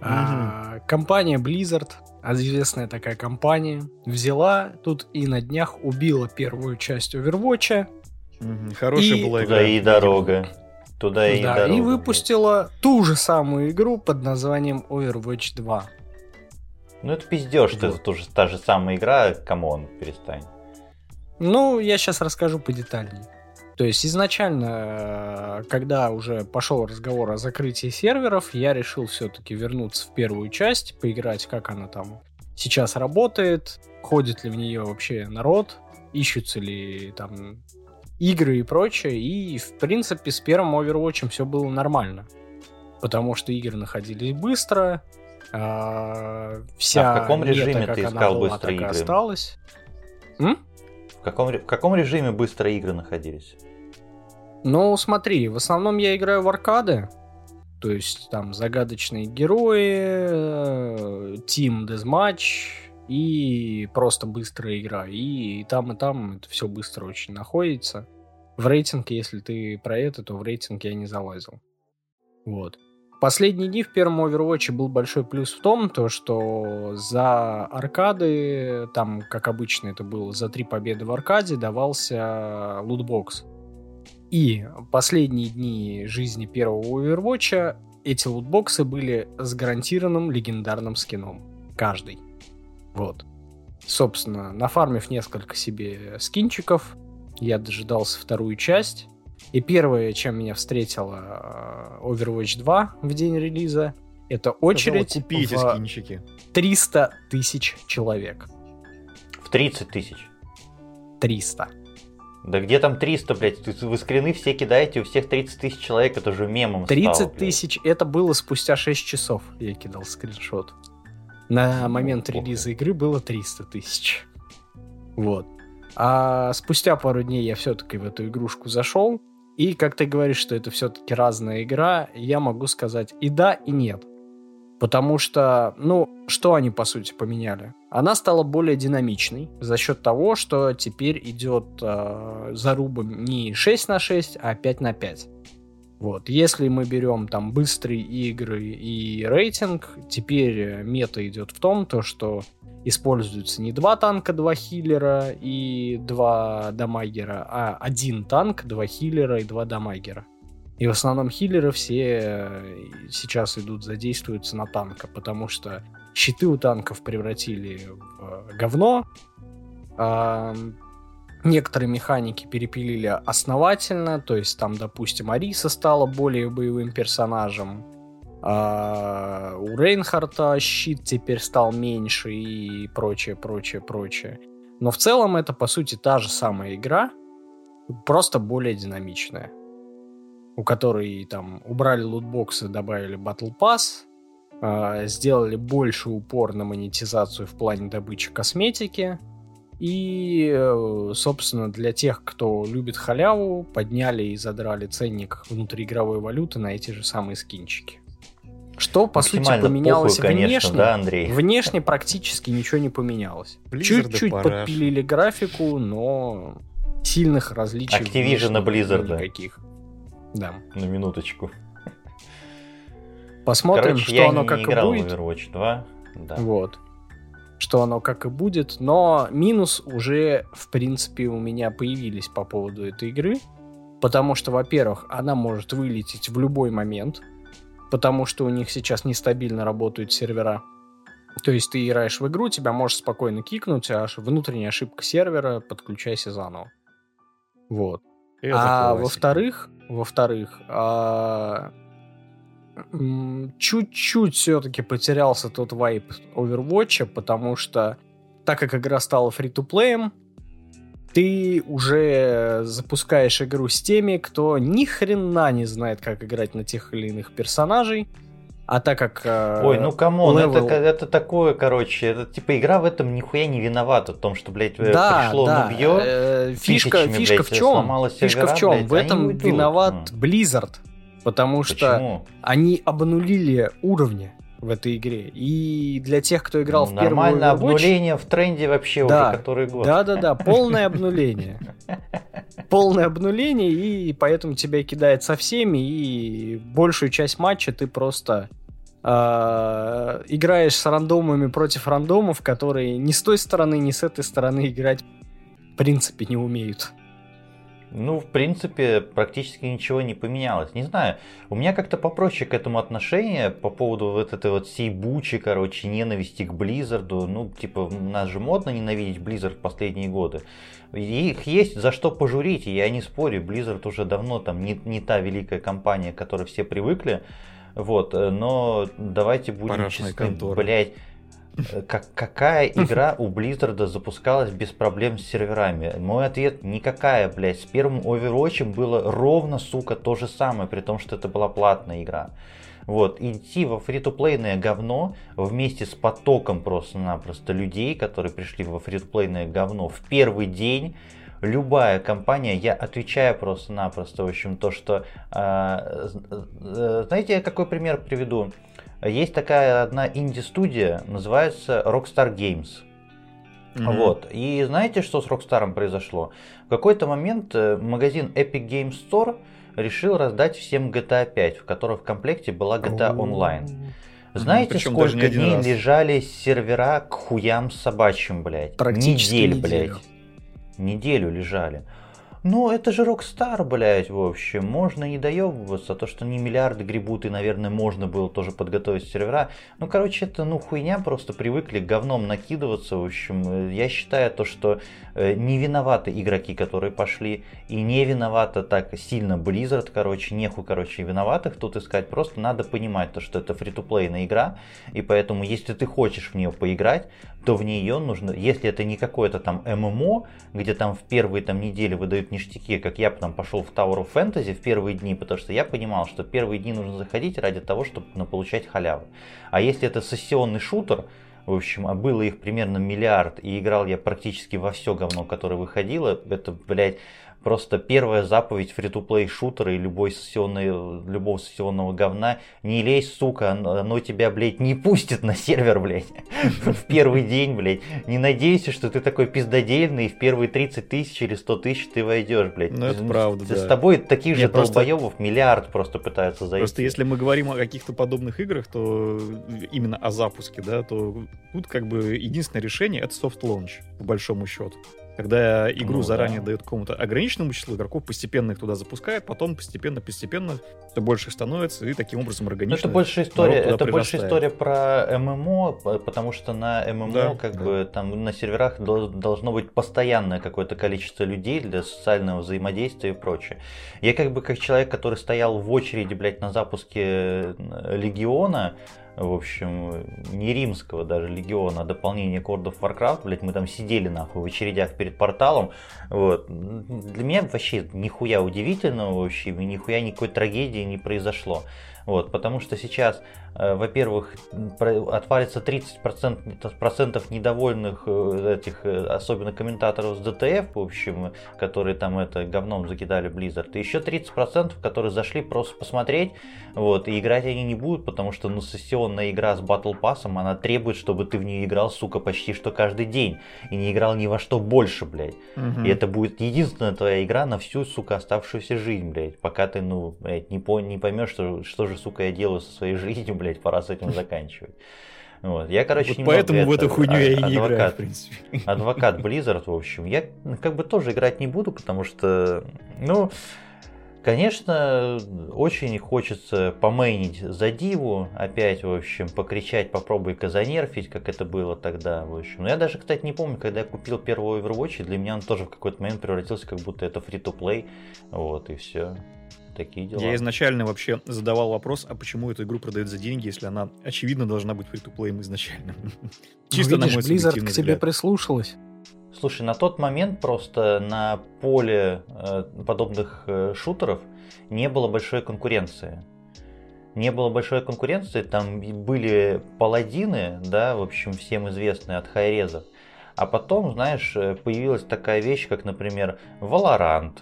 S3: А, компания Blizzard, известная такая компания, взяла тут и на днях убила первую часть Overwatch,
S2: Мгм. Хорошая
S3: И-
S2: была игра.
S1: Туда и дорога. Туда и
S3: да,
S1: дорога.
S3: и
S1: блядь.
S3: выпустила ту же самую игру под названием Overwatch 2.
S1: Ну это пиздеж, что это
S2: Вот.
S1: тоже та же самая игра, come on, перестань.
S3: Ну, я сейчас расскажу подетальнее. То есть изначально, э, когда уже пошел разговор о закрытии серверов, я решил все-таки вернуться в первую часть, поиграть, как она там сейчас работает, ходит ли в нее вообще народ, ищутся ли там игры и прочее. И, в принципе, с первым Overwatch все было нормально. Потому что игры находились быстро, а, вся
S1: А в каком
S3: мета,
S1: режиме
S3: как
S1: ты искал
S3: была, и
S1: игры?
S3: осталась. М?
S1: В каком, в каком режиме быстро игры находились?
S3: Ну, смотри, в основном я играю в аркады. То есть там загадочные герои, э, Team Deathmatch и просто быстрая игра. И, там, и там это все быстро очень находится. В рейтинг, если ты про это, то в рейтинг я не залазил. Вот. Последние дни в первом Overwatch был большой плюс в том, то, что за аркады, там, как обычно это было, за три победы в аркаде давался лутбокс. И последние дни жизни первого Overwatch эти лутбоксы были с гарантированным легендарным скином. Каждый. Вот. Собственно, нафармив несколько себе скинчиков, я дожидался вторую часть. И первое, чем меня встретила э, Overwatch 2 в день релиза, это очередь
S2: купите в скинчики.
S3: 300 тысяч человек.
S1: В 30 тысяч.
S3: 300.
S1: Да где там 300, блядь? Вы скрины все кидаете, у всех 30 тысяч человек, это уже мемом
S3: 30
S1: стало,
S3: тысяч, это было спустя 6 часов, я кидал скриншот. На момент релиза игры было 300 тысяч. Вот. А спустя пару дней я все-таки в эту игрушку зашел. И как ты говоришь, что это все-таки разная игра, я могу сказать и да, и нет. Потому что, ну, что они по сути поменяли? Она стала более динамичной за счет того, что теперь идет э, зарубом не 6 на 6, а 5 на 5. Вот. Если мы берем там быстрые игры и рейтинг, теперь э, мета идет в том, то, что используются не два танка, два хиллера и два дамагера, а один танк, два хиллера и два дамагера. И в основном хиллеры все э, сейчас идут, задействуются на танка, потому что щиты у танков превратили в говно, а некоторые механики перепилили основательно, то есть там, допустим, Ариса стала более боевым персонажем, а у Рейнхарта щит теперь стал меньше и прочее, прочее, прочее. Но в целом это, по сути, та же самая игра, просто более динамичная у которой там убрали лутбоксы, добавили Battle Pass, э, сделали больше упор на монетизацию в плане добычи косметики. И, э, собственно, для тех, кто любит халяву, подняли и задрали ценник внутриигровой валюты на эти же самые скинчики. Что, по сути, поменялось
S1: похуй, конечно,
S3: внешне?
S1: да, Андрей?
S3: Внешне практически ничего не поменялось.
S2: Blizzard
S3: Чуть-чуть
S2: параш.
S3: подпилили графику, но сильных различий
S1: Activision и Blizzard,
S3: никаких. Да.
S1: На минуточку.
S3: Посмотрим,
S1: Короче,
S3: что
S1: я
S3: оно
S1: не,
S3: как
S1: не
S3: и
S1: играл
S3: будет.
S1: в Overwatch 2. Да.
S3: Вот. Что оно как и будет. Но минус уже, в принципе, у меня появились по поводу этой игры. Потому что, во-первых, она может вылететь в любой момент. Потому что у них сейчас нестабильно работают сервера. То есть ты играешь в игру, тебя можешь спокойно кикнуть, а аж внутренняя ошибка сервера, подключайся заново. Вот.
S2: Это
S3: а во-вторых, во-вторых, а, чуть-чуть все-таки потерялся тот vibe Overwatch, потому что так как игра стала free-to-play ем, ты уже запускаешь игру с теми, кто ни хрена не знает, как играть на тех или иных персонажей. А так как... э,
S1: Ой, ну come on, это,
S3: level-
S1: это такое, короче, это типа игра в этом нихуя не виновата, в том, что, блядь, э,
S3: да,
S1: пришло
S3: да.
S1: нубье,
S3: э, фишка,
S1: тысячами,
S3: фишка
S1: блядь,
S3: в чем? Фишка в чем?
S1: блядь,
S3: в этом
S1: уйдут.
S3: виноват
S1: Ну.
S3: Blizzard. Потому что
S1: Почему?
S3: они обнулили уровни в этой игре. И для тех, кто играл
S1: Ну,
S3: в первую
S1: Нормально,
S3: Overwatch...
S1: обнуление в тренде вообще
S3: Да,
S1: уже который год.
S3: Да-да-да, полное обнуление. Полное обнуление, и поэтому тебя кидает со всеми, и большую часть матча ты просто э, играешь с рандомами против рандомов, которые ни с той стороны, ни с этой стороны играть в принципе не умеют.
S1: Ну, в принципе, практически ничего не поменялось. Не знаю, у меня как-то попроще к этому отношение по поводу вот этой вот всей бучи, короче, ненависти к Близзарду. Ну, типа, нас же модно ненавидеть Blizzard в последние годы. Их есть за что пожурить, я не спорю, Blizzard уже давно там не, не та великая компания, к которой все привыкли. Вот, э, но давайте будем
S2: Парашная
S1: честны,
S2: контора.
S1: блядь, э, как, какая игра у Blizzard запускалась без проблем с серверами? Мой ответ никакая, блядь. С первым Overwatch было ровно, сука, то же самое, при том, что это была платная игра. Вот, идти во фри-то-плейное говно вместе с потоком просто-напросто людей, которые пришли во фри-то-плейное говно в первый день, любая компания, я отвечаю просто-напросто, в общем, то, что... а, э, знаете, я какой пример приведу? Есть такая одна инди-студия, называется Rockstar Games.
S2: Мгм.
S1: Вот. И знаете, что с Rockstar произошло? В какой-то момент э, магазин Epic Games Store решил раздать всем GTA 5, в которой в комплекте была GTA Online. Знаете,
S2: Причем
S1: сколько дней
S2: раз.
S1: лежали сервера к хуям собачьим, блядь?
S3: Практически
S1: Недель,
S3: неделю.
S1: блядь. Неделю лежали. Ну, это же Rockstar, блядь, в общем. Можно не доебываться. То, что не миллиарды гребут, и, наверное, можно было тоже подготовить сервера. Ну, короче, это, ну, хуйня. Просто привыкли говном накидываться. В общем, э, я считаю то, что э, не виноваты игроки, которые пошли. И не виновата так сильно Blizzard, короче. Нехуй, короче, виноватых тут искать. Просто надо понимать то, что это фри-то-плейная игра. И поэтому, если ты хочешь в нее поиграть, то в нее нужно, если это не какое-то там ММО, где там в первые там недели выдают ништяки, как я там пошел в Tower of Fantasy в первые дни, потому что я понимал, что первые дни нужно заходить ради того, чтобы ну, получать халяву. А если это сессионный шутер, в общем, а было их примерно миллиард, и играл я практически во все говно, которое выходило, это, блядь, просто первая заповедь фри-то-плей шутера и любой сессионной, любого сессионного говна. Не лезь, сука, оно, тебя, блядь, не пустит на сервер, блядь, в первый день, блядь. Не надейся, что ты такой пиздодельный, и в первые 30 тысяч или 100 тысяч ты войдешь, блядь.
S2: Ну, это правда,
S1: С тобой таких же долбоебов миллиард просто пытаются зайти.
S2: Просто если мы говорим о каких-то подобных играх, то именно о запуске, да, то тут как бы единственное решение это soft launch, по большому счету. Когда игру
S1: Ну,
S2: заранее
S1: да.
S2: дают какому-то ограниченному числу игроков, постепенно их туда запускают, потом постепенно-постепенно все больше становится, и таким образом
S1: Ну,
S2: органично.
S1: это больше история, это больше история про ММО, потому что на ММО
S2: Да,
S1: как
S2: да.
S1: бы там на серверах дол- должно быть постоянное какое-то количество людей для социального взаимодействия и прочее. Я как бы как человек, который стоял в очереди, блядь, на запуске э, Легиона, в общем, не римского даже легиона, а дополнение к World of Warcraft, блядь, мы там сидели нахуй в очередях перед порталом, вот. Для меня вообще нихуя удивительного вообще, нихуя никакой трагедии не произошло. Вот, потому что сейчас, во-первых, про- отвалится 30% процентов недовольных э, этих, э, особенно комментаторов с DTF, в общем, которые там это говном закидали Blizzard, и еще 30%, которые зашли просто посмотреть, вот, и играть они не будут, потому что, ну, сессионная игра с Battle Pass, она требует, чтобы ты в нее играл, сука, почти что каждый день, и не играл ни во что больше, блядь.
S2: Мгм.
S1: И это будет единственная твоя игра на всю, сука, оставшуюся жизнь, блядь. Пока ты, ну, блядь, не, по- не поймешь, что, что же, сука, я делаю со своей жизнью, блядь, пора с этим заканчивать. Вот. Я, короче,
S2: Вот поэтому в
S1: это,
S2: эту хуйню
S1: а-
S2: я и не играю,
S1: адвокат,
S2: в принципе.
S1: адвокат Blizzard, в общем. Я ну, как бы тоже играть не буду, потому что, ну, конечно, очень хочется помейнить за диву, опять, в общем, покричать, попробуй-ка занерфить, как это было тогда, в общем. Но я даже, кстати, не помню, когда я купил первый Overwatch, для меня он тоже в какой-то момент превратился, как будто это free-to-play, вот, и все. Такие дела.
S2: Я изначально вообще задавал вопрос, а почему эту игру продают за деньги, если она, очевидно, должна быть фри-то-плеем изначально. Чисто
S3: Ну,
S2: на
S3: видишь,
S2: мой
S3: Blizzard к тебе прислушалась.
S1: Слушай, на тот момент просто на поле э, подобных э, шутеров не было большой конкуренции. Не было большой конкуренции, там были паладины, да, в общем, всем известные от хайрезов. А потом, знаешь, э, появилась такая вещь, как, например, Valorant.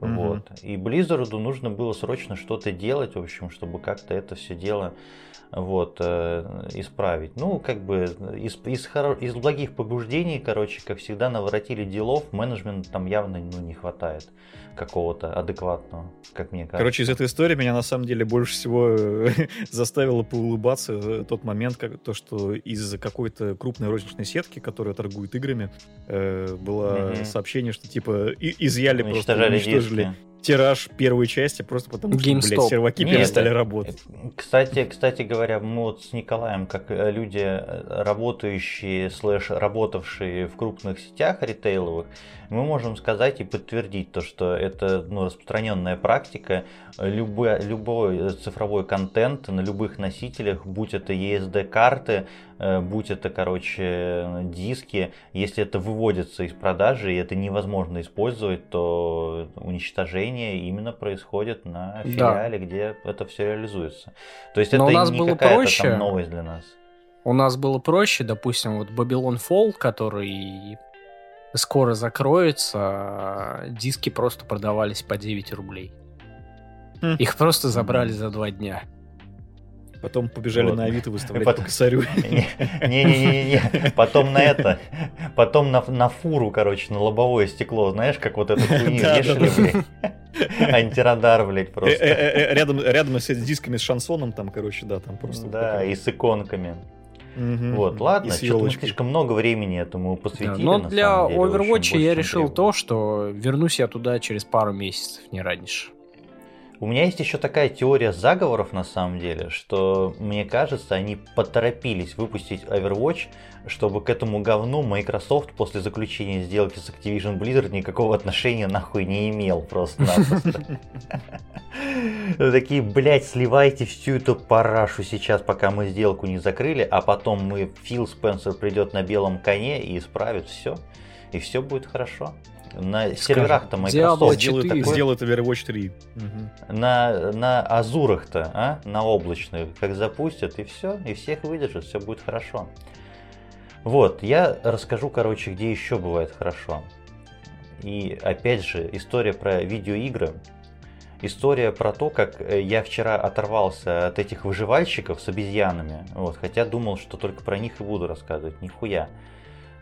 S2: Мгм.
S1: Вот. И Blizzard нужно было срочно что-то делать, в общем, чтобы как-то это все дело вот, э, исправить. Ну, как бы из, из, хоро- из благих побуждений, короче, как всегда, наворотили делов, менеджмента там явно ну, не хватает какого-то адекватного, как мне кажется.
S2: Короче, из этой истории меня на самом деле больше всего э, заставило поулыбаться тот момент, как, то, что из какой-то крупной розничной сетки, которая торгует играми, э, было
S1: Мгм.
S2: сообщение, что типа изъяли просто, уничтожили
S1: диски.
S2: Тираж первой части просто потому, что, блядь,
S3: GameStop.
S2: серваки
S1: Нет,
S2: перестали
S1: это-
S2: работать.
S1: Кстати, кстати говоря, мы вот с Николаем, как люди, э, работающие, слэш, работавшие в крупных сетях ритейловых, мы можем сказать и подтвердить то, что это ну, распространенная практика. Любой, любой цифровой контент на любых носителях, будь это ESD-карты, э, будь это, короче, диски, если это выводится из продажи и это невозможно использовать, то уничтожение именно происходит на
S3: Да.
S1: филиале, где это все реализуется. То есть
S3: Но
S1: это
S3: у нас
S1: не
S3: было
S1: какая-то
S3: проще.
S1: там новость для нас.
S3: У нас было проще, допустим, вот Babylon Fall, который скоро закроется, а диски просто продавались по 9 рублей.
S2: Хм.
S3: Их просто забрали за два дня.
S2: Потом побежали
S1: Вот.
S2: на Авито выставлять
S1: Потом-
S2: по косарю.
S1: Не-не-не, потом на это, потом на, на фуру, короче, на лобовое стекло, знаешь, как вот эту хуйню вешали, блядь. Антирадар, блядь,
S2: Э, э,
S1: просто.
S2: э, Рядом, рядом с дисками с шансоном, там, короче, да, там просто.
S1: Да, и с иконками.
S2: Мгм.
S1: Вот, ладно, что-то мы слишком много времени этому
S3: Да,
S1: посвятили.
S3: но
S1: на
S3: для
S1: самом деле,
S3: Overwatch я решил
S1: требовалось.
S3: то, что вернусь я туда через пару месяцев, не раньше.
S1: У меня есть еще такая теория заговоров на самом деле, что мне кажется, они поторопились выпустить Overwatch, чтобы к этому говну Microsoft после заключения сделки с Activision Blizzard никакого отношения нахуй не имел просто-напросто. Такие, блядь, сливайте всю эту парашу сейчас, пока мы сделку не закрыли, а потом мы, Фил Спенсер придет на белом коне и исправит все, и все будет хорошо. На серверах-то Microsoft
S2: Сделают
S1: такой-
S2: сделают Overwatch 3. Мгм.
S1: на, на Азурах-то, а? на облачных, как запустят, и все, и всех выдержат, все будет хорошо. Вот, я расскажу, короче, где еще бывает хорошо. И опять же, история про видеоигры. История про то, как э, я вчера оторвался от этих выживальщиков с обезьянами, вот, хотя думал, что только про них и буду рассказывать, нихуя.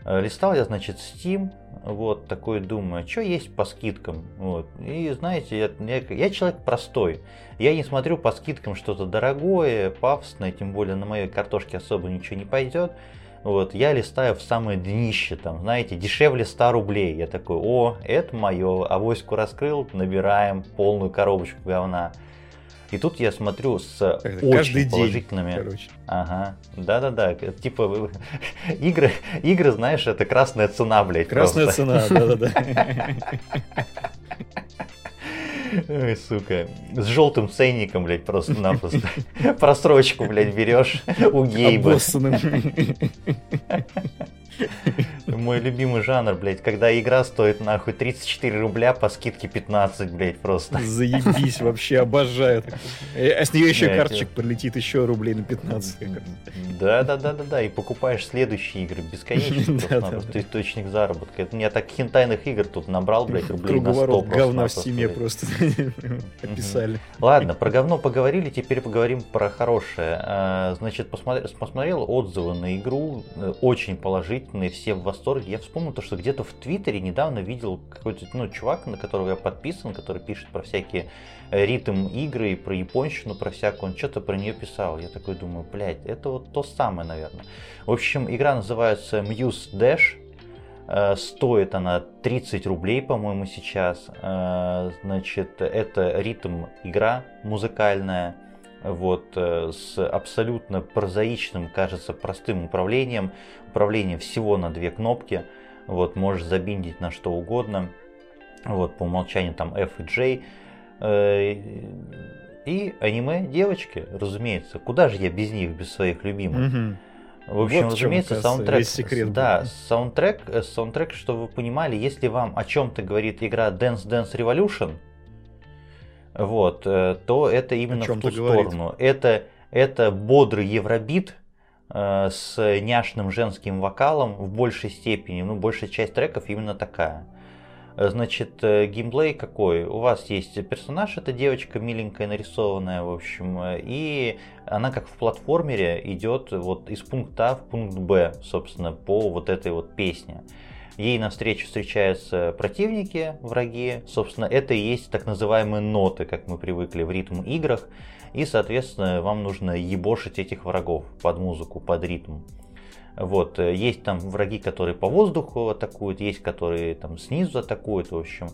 S1: Э, Листал я, значит, Steam, вот, такой думаю, что есть по скидкам, вот. И знаете, я, я, я человек простой, я не смотрю по скидкам что-то дорогое, пафосное, тем более на моей картошке особо ничего не пойдет. Вот, я листаю в самое днище, там, знаете, дешевле 100 рублей. Я такой, о, это мое, авоську раскрыл, набираем полную коробочку говна. И тут я смотрю с очень
S2: каждый день,
S1: положительными...
S2: Короче.
S1: Ага, да-да-да, типа игры, игры, знаешь, это красная цена, блядь,
S2: Красная
S1: просто.
S2: цена, да-да-да.
S1: Ой, сука, с желтым ценником, блядь, просто-напросто. Просрочку, блядь, берешь у гейба.
S2: Обоссанным.
S1: Мой любимый жанр, блядь, когда игра стоит нахуй 34 рубля по скидке 15, блядь, просто.
S2: Заебись, вообще обожаю. Э, А с нее еще
S1: Да,
S2: карточек прилетит еще рублей на 15. как раз.
S1: Да, да, да, да, да. И покупаешь следующие игры бесконечно. Просто источник заработка. Это я так хентайных игр тут набрал, блядь, рублей на 100
S2: Круговорот говна в
S1: блядь.
S2: просто описали.
S1: Ладно, про говно поговорили, теперь поговорим про хорошее. А, Значит, посмотрел отзывы на игру, э, очень положительные, все в восторге. Я вспомнил то, что где-то в Твиттере недавно видел какой-то ну, чувак, на которого я подписан, который пишет про всякие э, ритм игры, про японщину, про всякую. Он что-то про нее писал. Я такой думаю, блядь, это вот то самое, наверное. В общем, игра называется Muse Dash. Э, Стоит она 30 рублей, по-моему, сейчас. Э, Значит, это ритм игра музыкальная. Вот, с абсолютно прозаичным, кажется, простым управлением. Управление всего на две кнопки. Вот, можешь забиндить на что угодно. Вот, по умолчанию там F и J. Э, И аниме девочки, разумеется. Куда же я без них, без своих любимых?
S2: Мгм.
S1: В общем,
S2: Вот чем,
S1: разумеется,
S2: оказывается,
S1: саундтрек.
S2: весь секрет
S1: да,
S2: был.
S1: саундтрек, э, саундтрек, чтобы вы понимали, если вам о чем-то говорит игра Dance Dance Revolution, вот, э, то это именно в ту
S2: говорит.
S1: сторону. Это, это бодрый евробит с няшным женским вокалом в большей степени. Ну, большая часть треков именно такая. Э, Значит, э, геймплей какой? У вас есть персонаж, это девочка миленькая, нарисованная, в общем, э, и она как в платформере идет вот из пункта А в пункт Б, собственно, по вот этой вот песне. Ей навстречу встречаются противники, враги. Собственно, это и есть так называемые ноты, как мы привыкли в ритм играх. И, соответственно, вам нужно ебошить этих врагов под музыку, под ритм. Вот, э, есть там враги, которые по воздуху атакуют, есть, которые там снизу атакуют, в общем.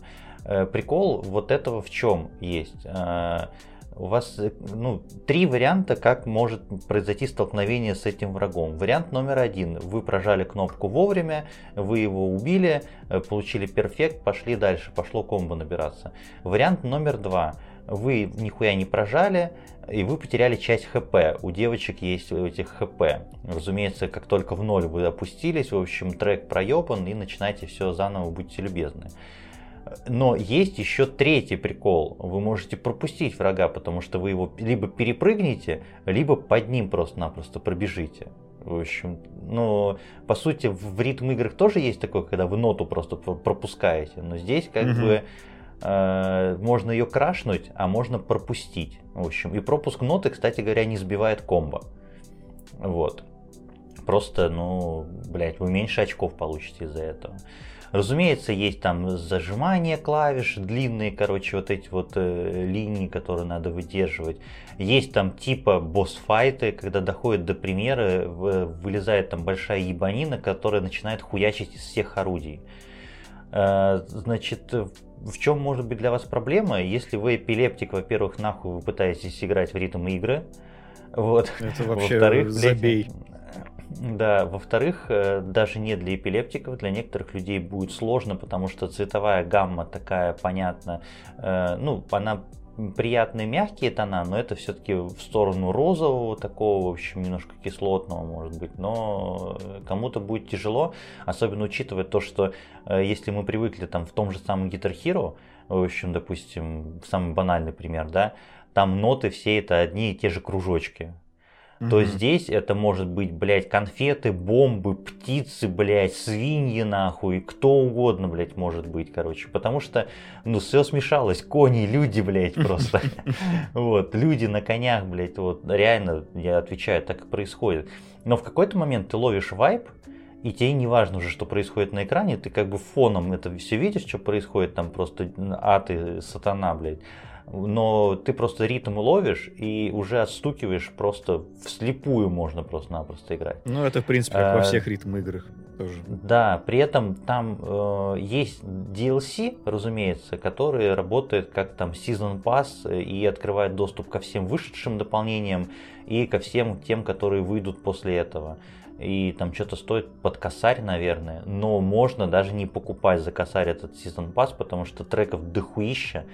S1: Э, Прикол вот этого в чем есть? Э, У вас ну, три варианта, как может произойти столкновение с этим врагом. Вариант номер один. Вы прожали кнопку вовремя, вы его убили, получили перфект, пошли дальше, пошло комбо набираться. Вариант номер два. Вы нихуя не прожали, и вы потеряли часть хп. У девочек есть этих хп. Разумеется, как только в ноль вы опустились, в общем, трек проебан, и начинаете все заново, будьте любезны. Но есть еще третий прикол. Вы можете пропустить врага, потому что вы его либо перепрыгнете, либо под ним просто-напросто пробежите. В общем, ну, по сути, в ритм играх тоже есть такое, когда вы ноту просто пр- пропускаете. Но здесь как
S2: Мгм.
S1: бы можно ее крашнуть, а можно пропустить. В общем, и пропуск ноты, кстати говоря, не сбивает комбо. Вот. Просто, ну, блядь, вы меньше очков получите из-за этого. Разумеется, есть там зажимание клавиш, длинные, короче, вот эти вот э, линии, которые надо выдерживать. Есть там типа босс-файты, когда доходит до примера, вылезает там большая ебанина, которая начинает хуячить из всех орудий. Э, значит, в чем может быть для вас проблема, если вы эпилептик, во-первых, нахуй вы пытаетесь играть в ритм игры, вот.
S2: Это вообще во-вторых, забей.
S1: Да, во-вторых, э, даже не для эпилептиков, для некоторых людей будет сложно, потому что цветовая гамма такая, понятно, э, ну, она приятные мягкие тона, но это все-таки в сторону розового такого, в общем, немножко кислотного, может быть. Но кому-то будет тяжело, особенно учитывая то, что э, если мы привыкли там в том же самом Guitar Hero, в общем, допустим, самый банальный пример, да, там ноты все это одни и те же кружочки mm то здесь это может быть, блядь, конфеты, бомбы, птицы, блядь, свиньи, нахуй, кто угодно, блядь, может быть, короче. Потому что, ну, все смешалось, кони, люди, блядь, просто. Вот, люди на конях, блядь, вот, реально, я отвечаю, так и происходит. Но в какой-то момент ты ловишь вайп, и тебе не важно уже, что происходит на экране, ты как бы фоном это все видишь, что происходит, там просто ад и сатана, блядь но ты просто ритм ловишь и уже отстукиваешь просто вслепую можно просто-напросто играть.
S2: Ну, это, в принципе, как во э, всех ритм-играх тоже.
S1: Да, при этом там э, есть DLC, разумеется, который работает как там Season Pass и открывает доступ ко всем вышедшим дополнениям и ко всем тем, которые выйдут после этого и там что-то стоит под косарь, наверное, но можно даже не покупать за косарь этот season pass, потому что треков дохуища,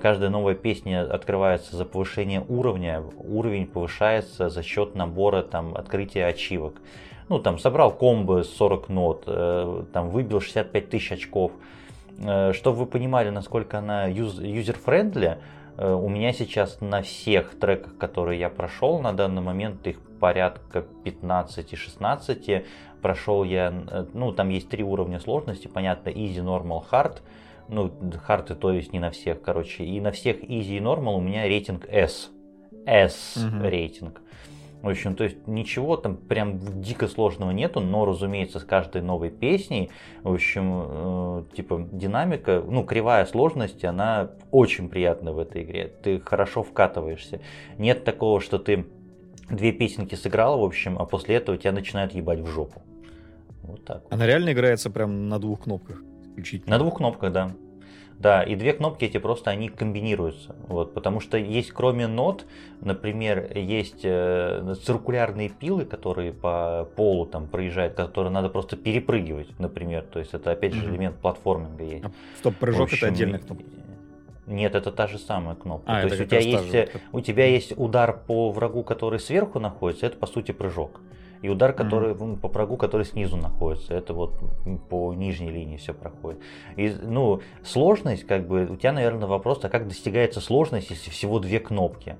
S1: каждая новая песня открывается за повышение уровня, уровень повышается за счет набора там, открытия ачивок. Ну, там, собрал комбо 40 нот, э, там, выбил 65 тысяч очков. Э, чтобы вы понимали, насколько она user-friendly, у меня сейчас на всех треках, которые я прошел, на данный момент их порядка 15-16. Прошел я, ну, там есть три уровня сложности, понятно, easy, normal, hard ну, харты, то есть не на всех, короче. И на всех easy и normal у меня рейтинг S. S угу. рейтинг. В общем, то есть ничего там прям дико сложного нету, но, разумеется, с каждой новой песней, в общем, э, типа динамика, ну, кривая сложности, она очень приятная в этой игре. Ты хорошо вкатываешься. Нет такого, что ты две песенки сыграл, в общем, а после этого тебя начинают ебать в жопу.
S2: Вот так. Вот. Она реально играется прям на двух кнопках?
S1: Исключительно. На двух кнопках, да. Да, и две кнопки эти просто они комбинируются. Вот, потому что есть кроме нот, например, есть э, циркулярные пилы, которые по полу там проезжают, которые надо просто перепрыгивать, например. То есть это опять же элемент платформинга есть. А
S2: стоп-прыжок это отдельная кнопка.
S1: Нет, это та же самая кнопка. А, То есть у тебя, есть, у тебя есть удар по врагу, который сверху находится, это по сути прыжок. И удар, который mm-hmm. по врагу, который снизу находится, это вот по нижней линии все проходит. И, ну, сложность, как бы, у тебя, наверное, вопрос, а как достигается сложность, если всего две кнопки?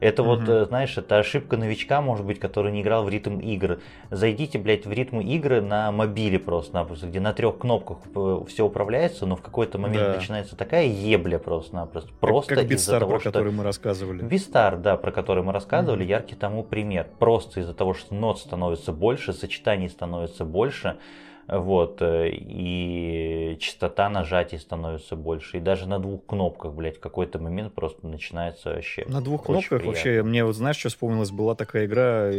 S1: Это угу. вот, э, знаешь, это ошибка новичка, может быть, который не играл в ритм игр. Зайдите, блядь, в ритм игры на мобиле просто-напросто, где на трех кнопках э, все управляется, но в какой-то момент да. начинается такая ебля просто-напросто. Просто
S2: как, как из-за того, про что... который мы рассказывали.
S1: Бистар, да, про который мы рассказывали, угу. яркий тому пример. Просто из-за того, что нот становится больше, сочетаний становится больше, вот, э, и частота нажатий становится больше. И даже на двух кнопках, блядь, в какой-то момент просто начинается вообще.
S2: На двух кнопках приятно. вообще, мне вот знаешь, что вспомнилось, была такая игра,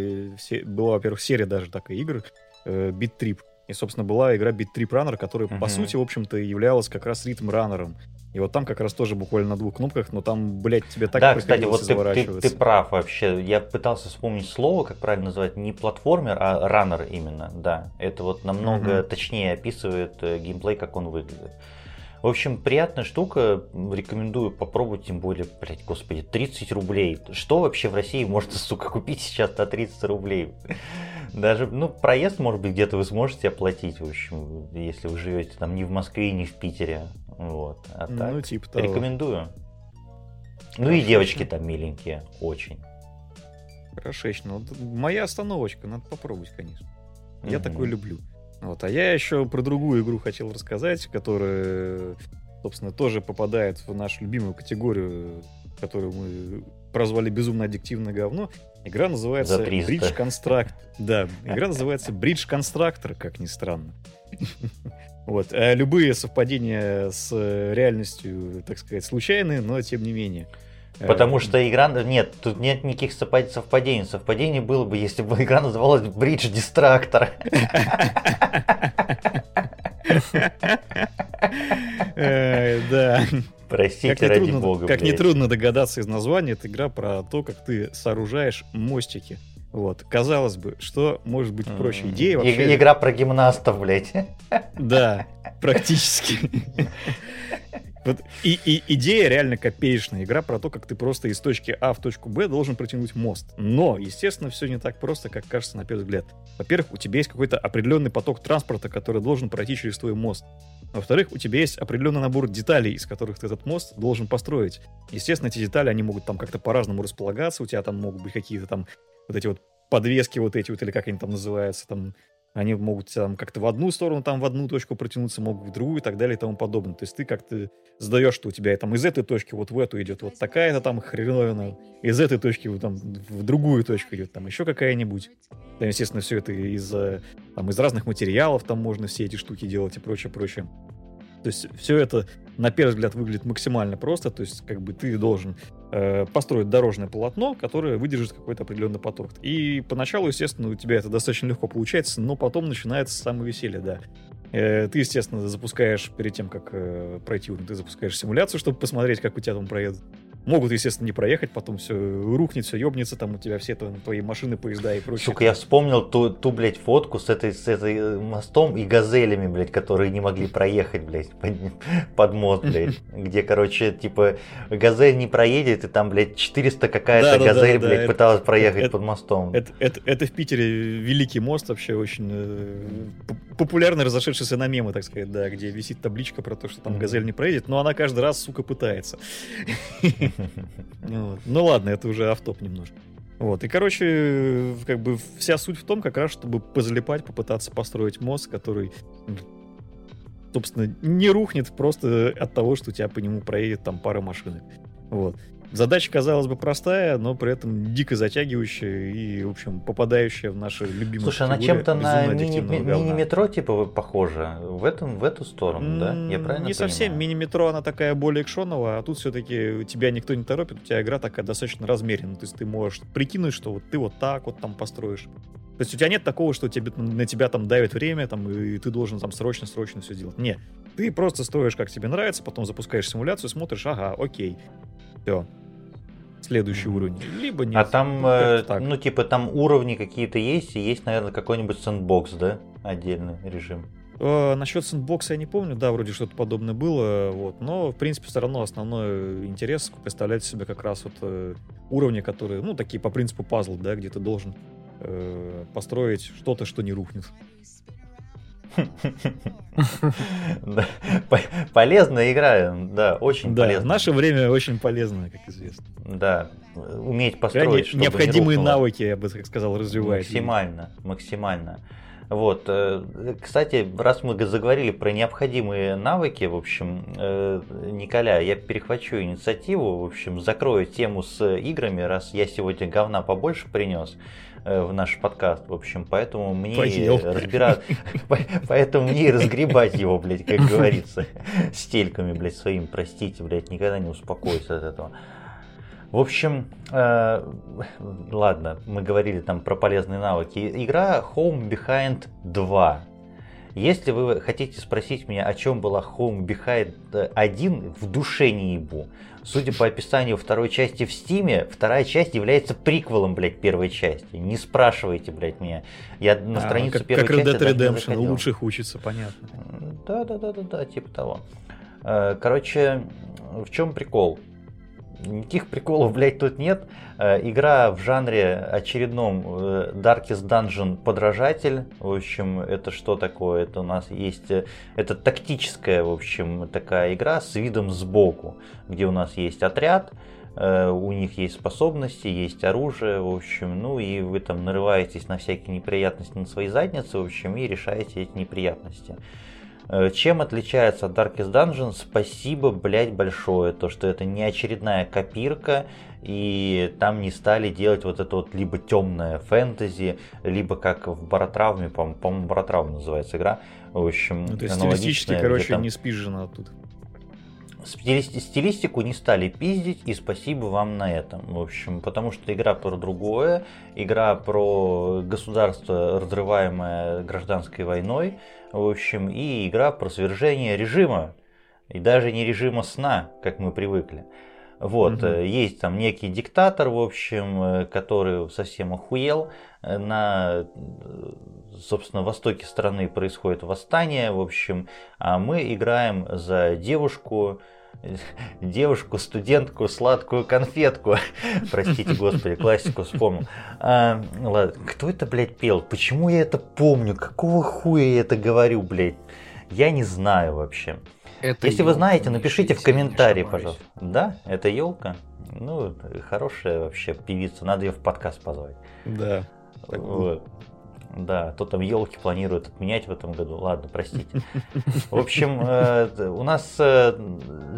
S2: была, во-первых, серия даже такая игр, Beat Trip. И, собственно, была игра Beat Trip Runner, которая, uh-huh. по сути, в общем-то, являлась как раз ритм-раннером. И вот там как раз тоже буквально на двух кнопках, но там, блядь, тебе так
S1: Да, кстати, вот ты, ты, ты прав вообще. Я пытался вспомнить слово, как правильно называть, не платформер, а раннер именно, да. Это вот намного угу. точнее описывает э, геймплей, как он выглядит. В общем, приятная штука, рекомендую попробовать, тем более, блядь, господи, 30 рублей. Что вообще в России можно, сука, купить сейчас на 30 рублей? Даже, ну, проезд, может быть, где-то вы сможете оплатить, в общем, если вы живете там не в Москве, не в Питере. Вот. А ну, так, типа того. рекомендую. Ну и девочки там миленькие, очень.
S2: Хорошечно. Моя остановочка, надо попробовать, конечно. Я такой люблю. Вот. А я еще про другую игру хотел рассказать, которая собственно, тоже попадает в нашу любимую категорию, которую мы прозвали безумно аддиктивное говно. Игра называется Bridge Construct. Да, игра называется Bridge Constructor, как ни странно. Вот. А любые совпадения с реальностью, так сказать, случайные, но тем не менее.
S1: Потому э, что игра... Нет, тут нет никаких совпадений. Совпадение было бы, если бы игра называлась Bridge Distractor.
S2: Да.
S1: Простите, как ради
S2: трудно,
S1: бога.
S2: Как нетрудно догадаться из названия, это игра про то, как ты сооружаешь мостики. Вот, казалось бы, что может быть проще? Идея вообще...
S1: Игра про гимнастов, блядь.
S2: Да, практически. Вот и, и идея реально копеечная. Игра про то, как ты просто из точки А в точку Б должен протянуть мост. Но, естественно, все не так просто, как кажется на первый взгляд. Во-первых, у тебя есть какой-то определенный поток транспорта, который должен пройти через твой мост. Во-вторых, у тебя есть определенный набор деталей, из которых ты этот мост должен построить. Естественно, эти детали, они могут там как-то по-разному располагаться, у тебя там могут быть какие-то там вот эти вот подвески вот эти вот, или как они там называются, там они могут там как-то в одну сторону, там в одну точку протянуться, могут в другую и так далее и тому подобное. То есть ты как-то задаешь, что у тебя там из этой точки вот в эту идет вот такая-то там хреновина, из этой точки вот там в другую точку идет там еще какая-нибудь. Там, естественно, все это из, там, из разных материалов там можно все эти штуки делать и прочее, прочее. То есть все это на первый взгляд выглядит максимально просто, то есть как бы ты должен э, построить дорожное полотно, которое выдержит какой-то определенный поток. И поначалу, естественно, у тебя это достаточно легко получается, но потом начинается самое веселье, да. Э, ты, естественно, запускаешь перед тем, как э, пройти уровень, ты запускаешь симуляцию, чтобы посмотреть, как у тебя там проедут. Могут, естественно, не проехать, потом все рухнет, все ебнется, там у тебя все твои машины, поезда и прочее.
S1: Сука, я вспомнил ту, ту, блядь, фотку с этой, с этой э, мостом и газелями, блядь, которые не могли проехать, блядь, под, под мост, блядь. Где, короче, типа, газель не проедет, и там, блядь, 400 какая-то да, газель, да, да, блядь, пыталась проехать это, под мостом.
S2: Это, это, это в Питере великий мост вообще очень э, популярный, разошедшийся на мемы, так сказать, да, где висит табличка про то, что там газель не проедет, но она каждый раз, сука, пытается. Ну ладно, это уже автоп немножко. Вот, и, короче, как бы вся суть в том, как раз, чтобы позалипать, попытаться построить мост, который, собственно, не рухнет просто от того, что у тебя по нему проедет там пара машин. Вот. Задача, казалось бы, простая, но при этом дико затягивающая и, в общем, попадающая в наши любимые
S1: Слушай, она чем-то на мини-метро мини типа похожа. В, этом, в эту сторону, да? Я правильно
S2: Не совсем. Мини-метро, она такая более экшоновая, а тут все-таки тебя никто не торопит, у тебя игра такая достаточно размеренная. То есть ты можешь прикинуть, что вот ты вот так вот там построишь. То есть у тебя нет такого, что тебе, на тебя там давит время, там, и ты должен там срочно-срочно все делать. Не, ты просто строишь, как тебе нравится, потом запускаешь симуляцию, смотришь, ага, окей, все, следующий уровень, либо нет.
S1: А там, ну, э, ну, типа, там уровни какие-то есть, и есть, наверное, какой-нибудь сэндбокс, да, отдельный режим.
S2: Э, насчет сэндбокса я не помню, да, вроде что-то подобное было, вот, но, в принципе, все равно основной интерес представляет себе как раз вот э, уровни, которые, ну, такие по принципу пазл, да, где ты должен э, построить что-то, что не рухнет.
S1: Полезная игра, да, очень
S2: да,
S1: полезная.
S2: в наше время очень полезная, как известно.
S1: Да, уметь построить,
S2: Необходимые навыки, я бы сказал, развивать.
S1: Максимально, максимально. Вот, э, кстати, раз мы заговорили про необходимые навыки, в общем, э, Николя, я перехвачу инициативу, в общем, закрою тему с играми, раз я сегодня говна побольше принес. Э, в наш подкаст, в общем, поэтому мне разбирать, поэтому мне и разгребать его, блядь, как говорится, стельками, блядь, своим, простите, блядь, никогда не успокоюсь от этого. В общем, э, ладно, мы говорили там про полезные навыки. Игра Home Behind 2. Если вы хотите спросить меня, о чем была Home Behind 1, в душе не ебу. Судя по описанию второй части в Стиме, вторая часть является приквелом, блядь, первой части. Не спрашивайте, блядь, меня. Я на а, страницу
S2: как,
S1: первой
S2: как
S1: части
S2: Red Dead Redemption, лучших учится, понятно.
S1: Да, да, да, да, да, типа того. Э, короче, в чем прикол? Никаких приколов, блядь, тут нет. Э, игра в жанре очередном э, Darkest Dungeon подражатель. В общем, это что такое? Это у нас есть... Э, это тактическая, в общем, такая игра с видом сбоку, где у нас есть отряд, у них есть способности, есть оружие, в общем, ну и вы там нарываетесь на всякие неприятности на свои задницы, в общем, и решаете эти неприятности. Э, чем отличается от Darkest Dungeon? Спасибо, блядь, большое. То, что это не очередная копирка, и там не стали делать вот это вот либо темное фэнтези, либо как в Баратравме, по-моему, Баратравма называется игра. В общем,
S2: ну, то есть стилистически, короче, там... не спижено оттуда.
S1: Стилистику не стали пиздить, и спасибо вам на этом. В общем, потому что игра про другое, игра про государство, разрываемое гражданской войной, в общем, и игра про свержение режима, и даже не режима сна, как мы привыкли. Вот, угу. есть там некий диктатор, в общем, э, который совсем охуел. Э, на, собственно, востоке страны происходит восстание, в общем, а мы играем за девушку, девушку, студентку, сладкую конфетку. Простите, господи, классику вспомнил. А, ладно, кто это, блядь, пел? Почему я это помню? Какого хуя я это говорю, блядь? Я не знаю вообще. Это Если вы знаете, напишите в комментарии, пожалуйста. Да, это елка. Ну, хорошая вообще певица. Надо ее в подкаст позвать.
S2: Да.
S1: Вот. Да, то там елки планируют отменять в этом году. Ладно, простите. В общем, э, у нас э,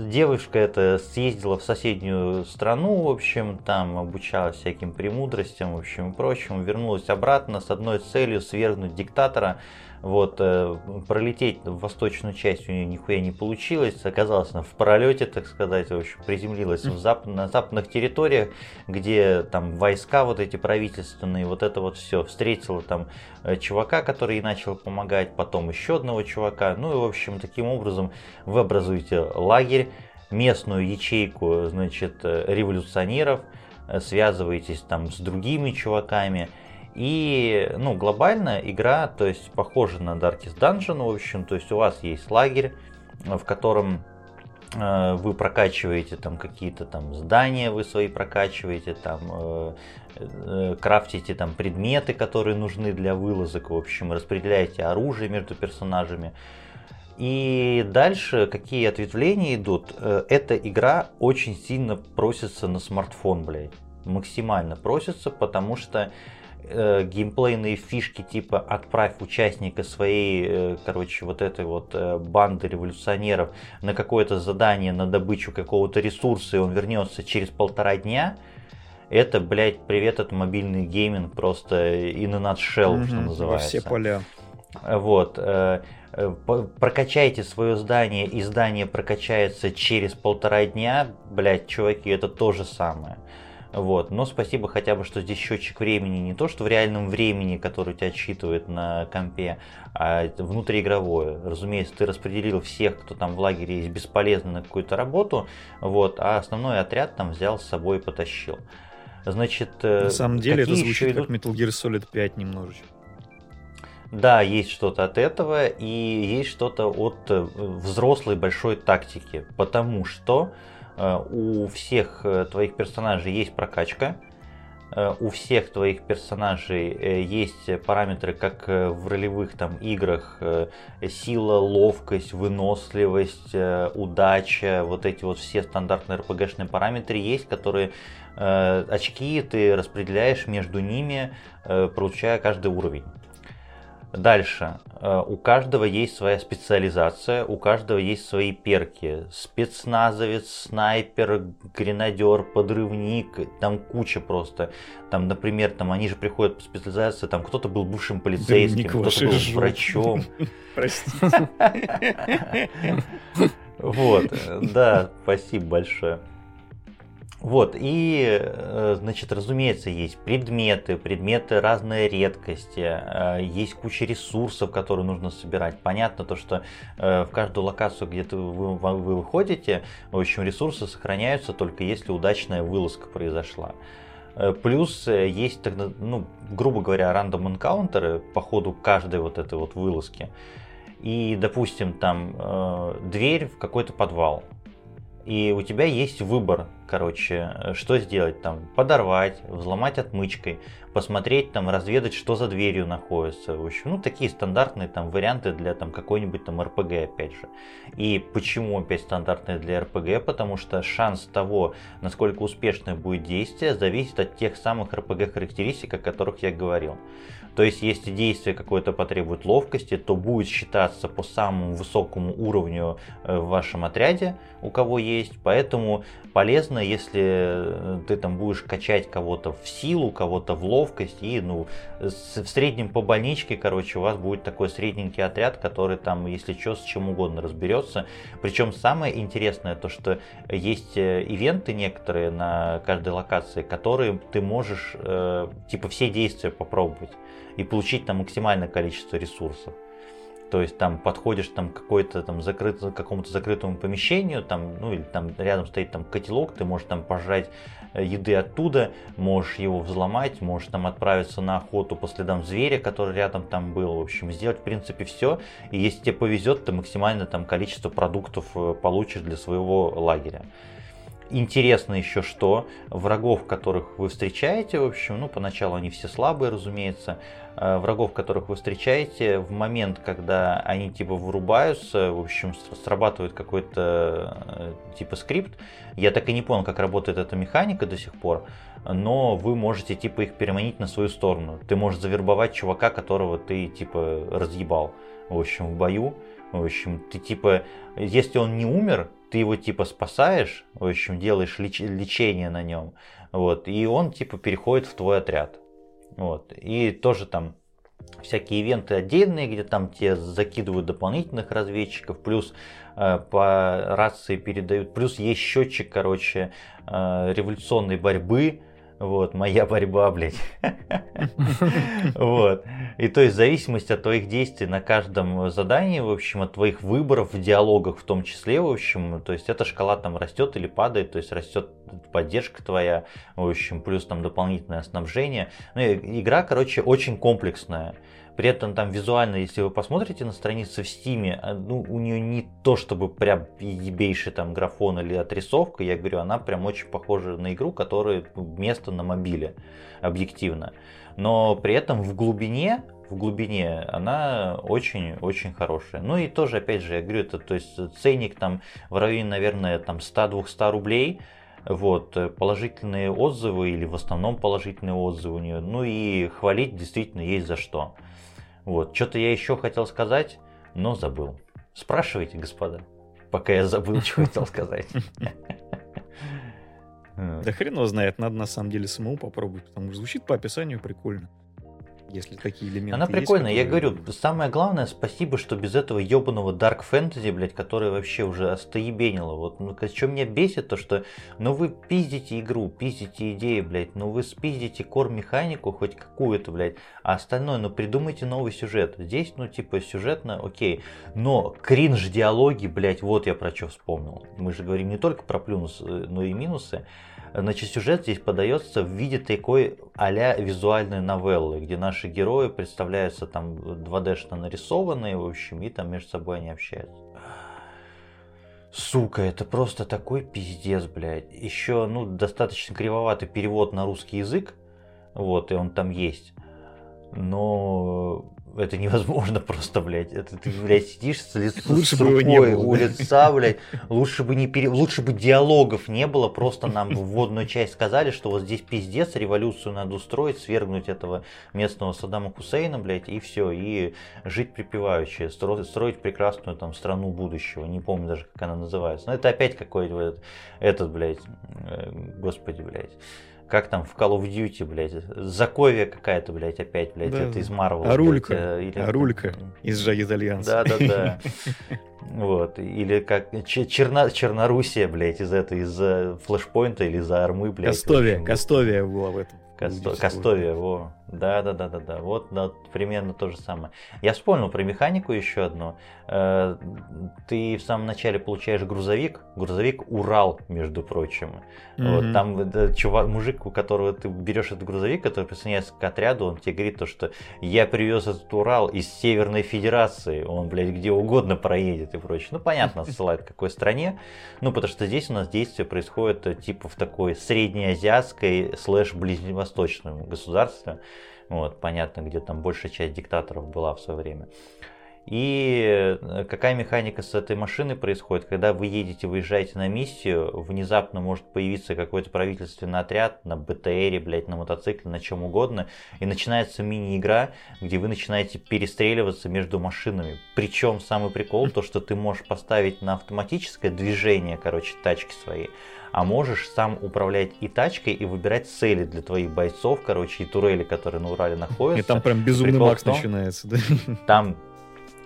S1: девушка эта съездила в соседнюю страну, в общем, там обучалась всяким премудростям, в общем, и прочему, вернулась обратно с одной целью свергнуть диктатора, вот, э, пролететь в восточную часть у нее нихуя не получилось. Оказалось, она в пролете, так сказать, в общем, приземлилась в зап- на западных территориях, где там войска вот эти правительственные, вот это вот все. Встретила там э, чувака, который ей начал помогать, потом еще одного чувака. Ну и, в общем, таким образом вы образуете лагерь, местную ячейку, значит, э, революционеров, связываетесь там с другими чуваками – и, ну, глобально игра, то есть, похожа на Darkest Dungeon, в общем, то есть у вас есть лагерь, в котором э, вы прокачиваете там какие-то там здания, вы свои прокачиваете, там э, э, крафтите там предметы, которые нужны для вылазок, в общем, распределяете оружие между персонажами. И дальше какие ответвления идут? Э, эта игра очень сильно просится на смартфон, блядь. Максимально просится, потому что э, геймплейные фишки типа отправь участника своей, э, короче, вот этой вот э, банды революционеров на какое-то задание на добычу какого-то ресурса, и он вернется через полтора дня, это, блядь, привет, это мобильный гейминг просто in a nutshell, угу, что называется.
S2: Все поля.
S1: Вот. Э, э, прокачайте свое здание, и здание прокачается через полтора дня, блядь, чуваки, это то же самое. Вот. Но спасибо хотя бы, что здесь счетчик времени не то, что в реальном времени, который у тебя отсчитывает на компе, а внутриигровое. Разумеется, ты распределил всех, кто там в лагере есть, бесполезно на какую-то работу, вот, а основной отряд там взял с собой и потащил. Значит,
S2: э, на самом деле это звучит идут... как Metal Gear Solid 5 немножечко.
S1: Да, есть что-то от этого, и есть что-то от э, взрослой большой тактики, потому что у всех э, твоих персонажей есть прокачка, э, у всех твоих персонажей есть параметры, как в ролевых там играх, сила, ловкость, выносливость, удача, вот эти вот все стандартные RPG-шные параметры есть, которые очки ты распределяешь между ними, получая каждый уровень. Дальше. Э, у каждого есть своя специализация, у каждого есть свои перки. Спецназовец, снайпер, гренадер, подрывник, там куча просто. Там, например, там они же приходят по специализации, там кто-то был бывшим полицейским, кто-то был врачом. Простите. Вот, да, спасибо большое. Вот, и, э, значит, разумеется, есть предметы, предметы разной редкости, э, есть куча ресурсов, которые нужно собирать. Понятно то, что э, в каждую локацию, где ты, вы, вы выходите, в общем, ресурсы сохраняются только если удачная вылазка произошла. Плюс есть, ну, грубо говоря, рандом энкаунтеры по ходу каждой вот этой вот вылазки. И, допустим, там э, дверь в какой-то подвал. И у тебя есть выбор, короче, э, что сделать там, подорвать, взломать отмычкой, посмотреть там, разведать, что за дверью находится. В общем, ну, такие стандартные там варианты для там какой-нибудь там РПГ, опять же. И почему опять стандартные для РПГ? Потому что шанс того, насколько успешное будет действие, зависит от тех самых РПГ характеристик, о которых я говорил. То есть, если действие какое-то потребует ловкости, то будет считаться по самому высокому уровню э, в вашем отряде, у кого есть. Поэтому полезно, если э, ты там будешь качать кого-то в силу, кого-то в ловкость. И ну, в среднем по больничке, короче, у вас будет такой средненький отряд, который там, если что, с чем угодно разберется. Причем самое интересное то, что есть э, ивенты некоторые на каждой локации, которые ты можешь э, типа все действия попробовать и получить там максимальное количество ресурсов. То есть там подходишь там какой-то там закрыт, к какому-то закрытому помещению, там, ну или там рядом стоит там котелок, ты можешь там пожрать э, еды оттуда, можешь его взломать, можешь там отправиться на охоту по следам зверя, который рядом там был, в общем, сделать в принципе все. И если тебе повезет, ты максимальное там количество продуктов э, получишь для своего лагеря. Интересно еще что, врагов, которых вы встречаете, в общем, ну, поначалу они все слабые, разумеется, э, врагов, которых вы встречаете, в момент, когда они типа вырубаются, в общем, срабатывает какой-то э, типа скрипт. Я так и не понял, как работает эта механика до сих пор, но вы можете типа их переманить на свою сторону. Ты можешь завербовать чувака, которого ты типа разъебал, в общем, в бою. В общем, ты типа, если он не умер, ты его типа спасаешь, в общем, делаешь леч- лечение на нем, вот, и он типа переходит в твой отряд. Вот. И тоже там всякие ивенты отдельные, где там тебе закидывают дополнительных разведчиков, плюс э, по рации передают, плюс есть счетчик, короче, э, революционной борьбы, вот, моя борьба, блядь. Вот. И то есть в зависимости от твоих действий на каждом задании, в общем, от твоих выборов в диалогах в том числе, в общем, то есть эта шкала там растет или падает, то есть растет поддержка твоя, в общем, плюс там дополнительное снабжение. Ну, игра, короче, очень комплексная. При этом там визуально, если вы посмотрите на страницы в Стиме, а, ну, у нее не то чтобы прям ебейший там графон или отрисовка, я говорю, она прям очень похожа на игру, которая место на мобиле, объективно. Но при этом в глубине в глубине, она очень-очень хорошая. Ну и тоже, опять же, я говорю, это то есть ценник там в районе, наверное, там 100-200 рублей. Вот, положительные отзывы или в основном положительные отзывы у нее. Ну и хвалить действительно есть за что. Вот, что-то я еще хотел сказать, но забыл. Спрашивайте, господа, пока я забыл, что хотел сказать.
S2: Да хрен его знает, надо на самом деле самому попробовать, потому что звучит по описанию прикольно если такие элементы
S1: Она прикольная, есть, которые... я говорю, самое главное, спасибо, что без этого ебаного Dark Fantasy, блядь, которое вообще уже остоебенило. Вот, ну, что меня бесит, то что, ну, вы пиздите игру, пиздите идеи, блядь, ну, вы спиздите кор-механику хоть какую-то, блядь, а остальное, ну, придумайте новый сюжет. Здесь, ну, типа, сюжетно, окей, но кринж-диалоги, блядь, вот я про что вспомнил. Мы же говорим не только про плюсы, но и минусы. Значит, сюжет здесь подается в виде такой а-ля визуальной новеллы, где наши герои представляются там 2D-шно нарисованные, в общем, и там между собой они общаются. Сука, это просто такой пиздец, блядь. Еще, ну, достаточно кривоватый перевод на русский язык, вот, и он там есть. Но это невозможно просто, блядь. Это ты, блядь, сидишь с лучше с рукой у лица, блядь. Лучше бы, не пере... лучше бы диалогов не было, просто нам в вводную часть сказали, что вот здесь пиздец, революцию надо устроить, свергнуть этого местного Саддама Хусейна, блядь, и все, и жить припеваючи, строить, строить прекрасную там страну будущего. Не помню даже, как она называется. Но это опять какой-то этот, этот блядь, э, господи, блядь как там в Call of Duty, блядь, Заковия какая-то, блядь, опять, блядь, да. это из Марвел.
S2: Арулька, блядь, или... Арулька из же итальянца.
S1: Да-да-да. Вот, или как Черно, Чернорусия, блядь, из этой, из Флешпоинта или из Армы, блядь.
S2: Кастовия, Кастовия была в этом.
S1: Касто... Кастовия, во. Да, да, да, да, да. Вот да, примерно то же самое. Я вспомнил про механику еще одну. Э, ты в самом начале получаешь грузовик, грузовик Урал, между прочим. Mm-hmm. Вот, там чувак, мужик, у которого ты берешь этот грузовик, который присоединяется к отряду, он тебе говорит то, что я привез этот Урал из Северной Федерации, он, блядь, где угодно проедет и прочее. Ну, понятно, ссылает к какой стране. Ну, потому что здесь у нас действие происходит э, типа в такой среднеазиатской слэш ближневосточном государстве. Вот, понятно, где там большая часть диктаторов была в свое время. И э, какая механика с этой машины происходит? Когда вы едете, выезжаете на миссию, внезапно может появиться какой-то правительственный отряд на БТРе, блядь, на мотоцикле, на чем угодно, и начинается мини-игра, где вы начинаете перестреливаться между машинами. Причем самый прикол, то, что ты можешь поставить на автоматическое движение, короче, тачки своей, а можешь сам управлять и тачкой, и выбирать цели для твоих бойцов, короче, и турели, которые на Урале находятся. И
S2: там прям безумный Прикол макс том, начинается, да?
S1: Там,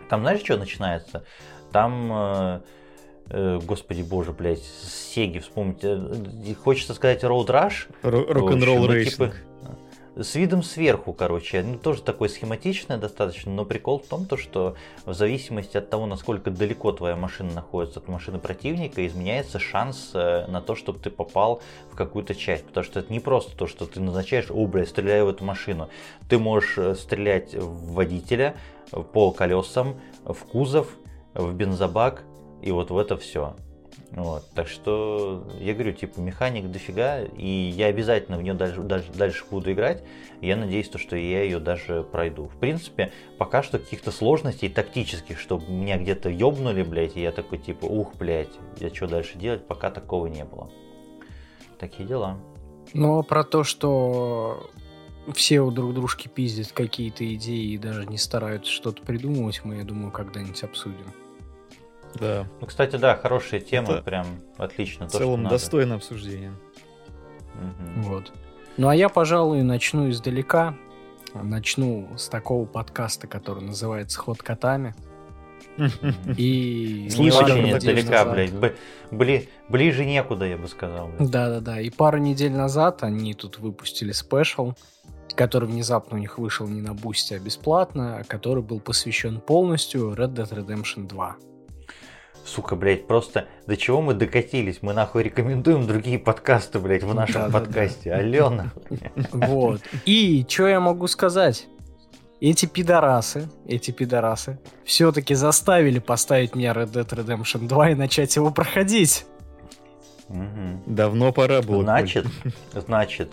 S1: там знаешь, что начинается? Там, э, э, господи боже, блядь, Сеги вспомнить. Э, хочется сказать Road Rash.
S2: Рок-н-ролл рейсинг.
S1: Типа, с видом сверху, короче. Ну, тоже такой схематичный достаточно, но прикол в том, то, что в зависимости от того, насколько далеко твоя машина находится от машины противника, изменяется шанс э, на то, чтобы ты попал в какую-то часть. Потому что это не просто то, что ты назначаешь, о, блядь, стреляю в эту машину. Ты можешь э, стрелять в водителя, по колесам, в кузов, в бензобак, и вот в это все. Вот, так что я говорю, типа, механик дофига, и я обязательно в нее дальше, дальше, дальше буду играть. Я надеюсь, то, что я ее даже пройду. В принципе, пока что каких-то сложностей тактических, чтобы меня где-то ёбнули, блядь, и я такой, типа, ух, блядь, я что дальше делать, пока такого не было. Такие дела.
S3: Но про то, что все у друг дружки пиздят какие-то идеи и даже не стараются что-то придумывать, мы, я думаю, когда-нибудь обсудим.
S1: Да. Ну, кстати, да, хорошая тема, Это прям отлично.
S2: В то, целом достойное обсуждение.
S3: Угу. Вот. Ну а я, пожалуй, начну издалека. Начну с такого подкаста, который называется «Ход котами».
S1: И очень издалека, блядь. Бли, ближе некуда, я бы сказал.
S3: Да-да-да. И пару недель назад они тут выпустили спешл, который внезапно у них вышел не на бусте, а бесплатно, который был посвящен полностью Red Dead Redemption 2.
S1: Сука, блядь, просто до чего мы докатились? Мы нахуй рекомендуем другие подкасты, блядь, в нашем да, подкасте. Да, да. Алена.
S3: Вот. И что я могу сказать? Эти пидорасы, эти пидорасы, все-таки заставили поставить мне Red Dead Redemption 2 и начать его проходить.
S2: Угу. Давно пора было.
S1: Значит, значит,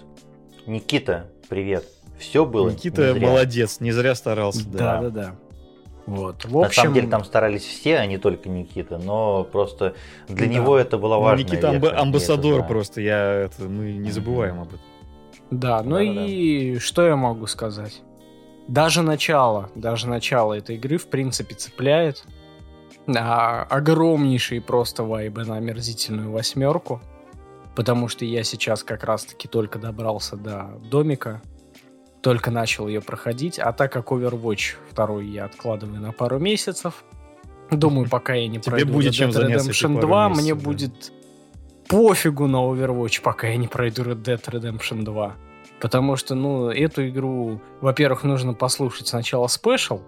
S1: Никита, привет. Все было.
S2: Никита молодец, не зря старался.
S3: Да, да, да. Вот.
S1: В общем... На самом деле там старались все, а не только Никита, но просто для да. него это было важно.
S2: Ну, Никита амб- амбассадор просто, я это, мы не забываем об этом.
S3: Да, ну да, и да. что я могу сказать? Даже начало, даже начало этой игры в принципе цепляет. А, огромнейшие просто вайбы на омерзительную восьмерку. Потому что я сейчас как раз-таки только добрался до домика, только начал ее проходить, а так как Overwatch второй я откладываю на пару месяцев, думаю, пока я не пройду
S2: будет Red Dead Redemption
S3: 2, месяцев, мне да. будет пофигу на Overwatch, пока я не пройду Red Dead Redemption 2. Потому что, ну, эту игру, во-первых, нужно послушать сначала спешл,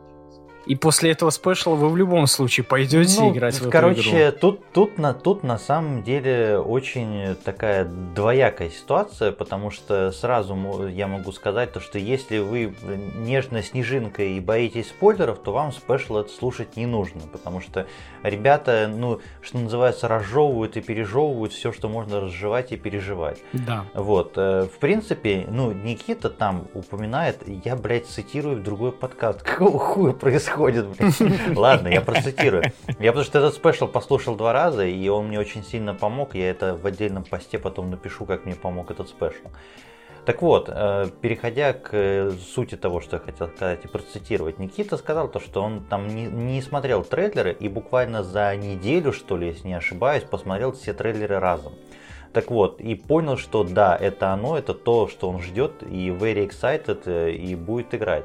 S3: и после этого спешла вы в любом случае пойдете ну, играть в
S1: короче,
S3: эту игру.
S1: Тут, тут, на, тут на самом деле очень такая двоякая ситуация, потому что сразу я могу сказать, то, что если вы нежная снежинка и боитесь спойлеров, то вам special это слушать не нужно, потому что ребята, ну, что называется, разжевывают и пережевывают все, что можно разжевать и переживать.
S3: Да.
S1: Вот. Э, в принципе, ну, Никита там упоминает, я, блядь, цитирую в другой подкаст. Какого хуя происходит, блядь? Ладно, я процитирую. Я потому что этот special послушал два раза, и он мне очень сильно помог. Я это в отдельном посте потом напишу, как мне помог этот special. Так вот, э, переходя к э, сути того, что я хотел сказать и процитировать, Никита сказал то, что он там не, не смотрел трейлеры и буквально за неделю, что ли, если не ошибаюсь, посмотрел все трейлеры разом. Так вот, и понял, что да, это оно, это то, что он ждет, и very excited, э, и будет играть.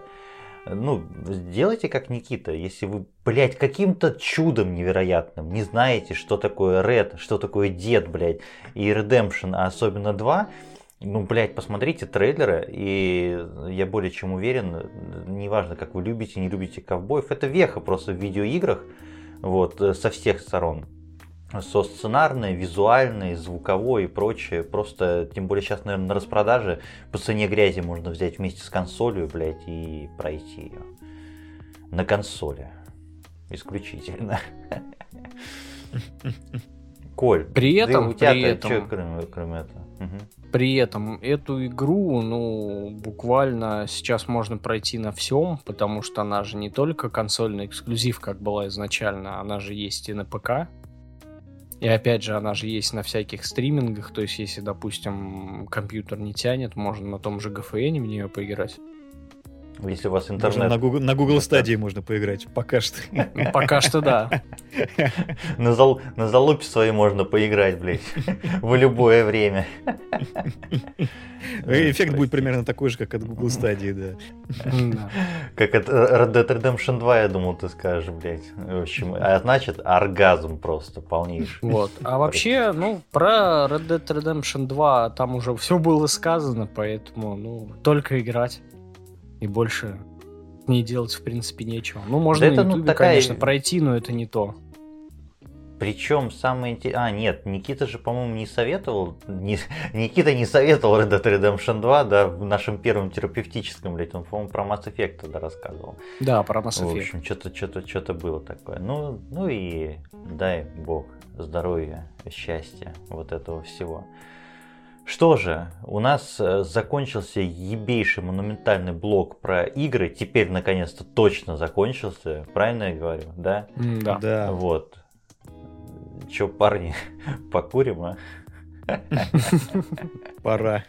S1: Ну, сделайте как Никита, если вы, блядь, каким-то чудом невероятным не знаете, что такое Red, что такое Дед, блядь, и Redemption, а особенно 2, Ну, блядь, посмотрите трейлеры, и я более чем уверен, неважно, как вы любите, не любите ковбоев, это веха просто в видеоиграх, вот, со всех сторон. Со сценарной, визуальной, звуковой и прочее. Просто, тем более сейчас, наверное, на распродаже по цене грязи можно взять вместе с консолью, блядь, и пройти ее. На консоли. Исключительно. Коль,
S3: При этом,
S1: у тебя
S3: при этом,
S1: что, кроме, кроме этого? Угу.
S3: При этом эту игру, ну, буквально сейчас можно пройти на всем, потому что она же не только консольный эксклюзив, как была изначально, она же есть и на ПК. И опять же, она же есть на всяких стримингах, то есть если, допустим, компьютер не тянет, можно на том же GFN в нее поиграть.
S1: Если у вас
S2: Можно
S1: интернет...
S2: на Google, на Google стадии можно поиграть, пока что.
S3: Пока что да.
S1: На, зал... на залупе своей можно поиграть, блядь. В любое время.
S2: И Эффект будет примерно такой же, как от Google стадии, да.
S3: Да.
S1: Как от Red Dead Redemption 2, я думал, ты скажешь, блядь. В общем, а значит, оргазм просто полнейший.
S3: Вот. А вообще, ну, про Red Dead Redemption 2 там уже все было сказано, поэтому, ну, только играть. И больше не делать, в принципе, нечего. Ну, можно
S1: Да
S3: на
S1: это, ну, такая-
S3: конечно, пройти, но это не то.
S1: Причем самое интересное... А, нет, Никита же, по-моему, не советовал... не- Никита не советовал Red Dead Redemption 2, да, в нашем первом терапевтическом, блядь, он, по-моему, про Mass Effect тогда рассказывал.
S3: Да, про Mass
S1: В
S3: Effect.
S1: общем, что-то что-то что-то было такое. Ну, ну и дай бог здоровья, счастья, вот этого всего. Что же, у нас э, закончился ебейший монументальный блок про игры. Теперь, наконец-то, точно закончился. Правильно я говорю, да?
S3: Да.
S2: Да.
S1: Вот. Че, парни, покурим, а?
S2: Пора.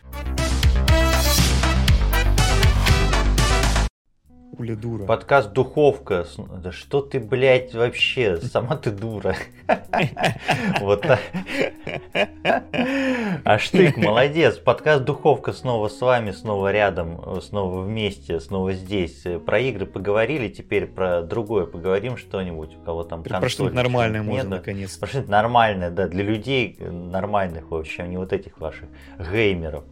S2: Уля дура.
S1: Подкаст Духовка. Да что ты, блядь, вообще? Сама ты дура. Вот так. А штык, молодец. Подкаст Духовка снова с вами, снова рядом, снова вместе, снова здесь. Про игры поговорили, теперь про другое поговорим что-нибудь. У кого там
S2: Про что-нибудь нормальное можно наконец.
S1: Про что-нибудь нормальное, да, для людей нормальных вообще, а не вот этих ваших геймеров.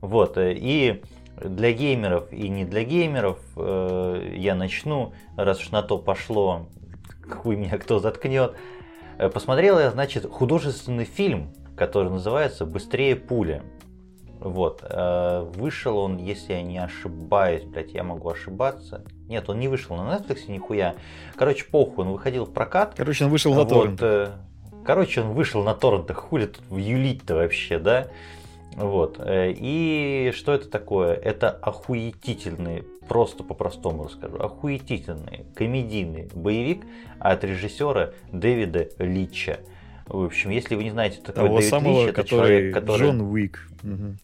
S1: Вот, э, и для геймеров и не для геймеров э, я начну, раз уж на то пошло, хуй меня кто заткнет. Э, Посмотрел я, значит, художественный фильм, который называется «Быстрее пули». Вот, э, вышел он, если я не ошибаюсь, блядь, я могу ошибаться. Нет, он не вышел на Netflix нихуя. Короче, похуй, он выходил в прокат.
S2: Короче, он вышел на
S1: Вот,
S2: торрент.
S1: Короче, он вышел на торрентах, хули тут юлить-то вообще, да? Вот. э, И что это такое? Это охуетительный, просто по-простому расскажу, охуетительный комедийный боевик от режиссера Дэвида Лича. В общем, если вы не знаете, кто такой
S2: Того
S1: Дэвид
S2: самого,
S1: Лич, это
S2: который
S1: человек, который
S2: Джон Уик. Мгм.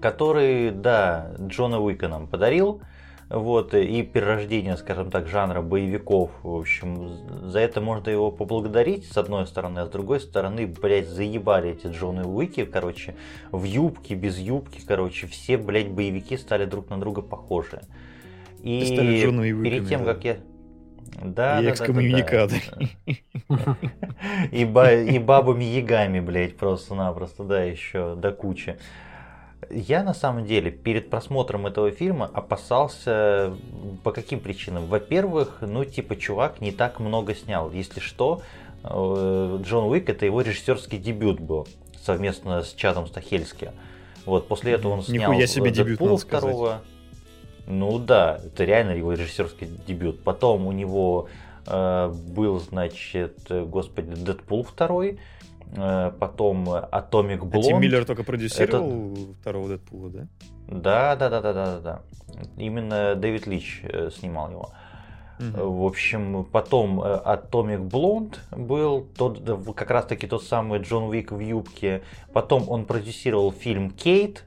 S1: который, да, Джона Уика нам подарил. Вот, и перерождение, скажем так, жанра боевиков. В общем, за это можно его поблагодарить, с одной стороны, а с другой стороны, блядь, заебали эти Джоны Уики, короче, в юбке, без юбки, короче, все, блядь, боевики стали друг на друга похожи. И
S2: Уиками,
S1: перед тем,
S2: да.
S1: как я... Да,
S2: И
S1: да,
S2: экскоммуникаты.
S1: да, да. И, ба- и бабами ягами, блядь, просто-напросто, да, еще до кучи. Я на самом деле перед просмотром этого фильма опасался по каким причинам. Во-первых, ну типа чувак не так много снял. Если что, э, Джон Уик это его режиссерский дебют был совместно с Чадом Стахельски. Вот после этого он снял
S2: Нихуя себе дебют, сказать.
S1: второго. Ну да, это реально его режиссерский дебют. Потом у него э, был, значит, э, господи, Дэдпул второй, э, потом Атомик
S2: А
S1: Блонд.
S2: Тим Миллер только продюсировал второго Дэдпула, да?
S1: Да, да, да, да, да, да, да. Именно Дэвид Лич э, снимал его. Э, В общем, потом э, Atomic Blonde был тот, да, как раз таки тот самый Джон Уик в юбке. Потом он продюсировал фильм Кейт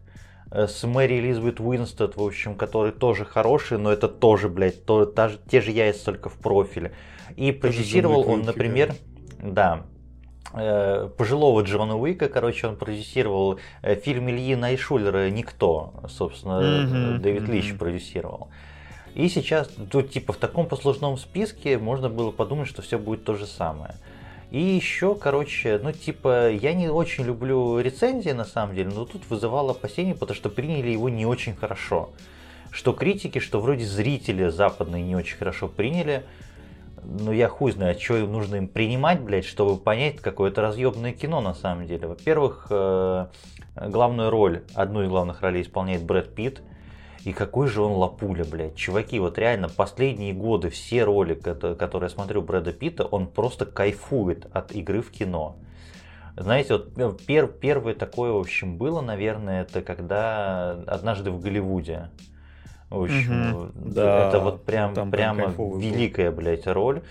S1: с Мэри Элизабет Уинстед, в общем, который тоже хороший, но это тоже, блядь, то, та те же яйца, только в профиле. И продюсировал он, например, да, э, пожилого Джона Уика, короче, он продюсировал э, фильм Ильи Найшулера «Никто», собственно, э, Дэвид Лич
S2: мгм.
S1: продюсировал. И сейчас, тут типа в таком послужном списке можно было подумать, что все будет то же самое. И еще, короче, ну типа, я не очень люблю рецензии на самом деле, но тут вызывало опасения, потому что приняли его не очень хорошо. Что критики, что вроде зрители западные не очень хорошо приняли. Ну я хуй знаю, что нужно им принимать, блядь, чтобы понять какое-то разъемное кино на самом деле. Во-первых, э, главную роль, одну из главных ролей исполняет Брэд Питт. И какой же он лапуля, блядь. Чуваки, вот реально последние годы все роли, которые я смотрю Брэда Питта, он просто кайфует от игры в кино. Знаете, вот э, пер, первое такое, в общем, было, наверное, это когда однажды в Голливуде. В общем, угу, да, это вот прям, прямо великая, блядь, роль.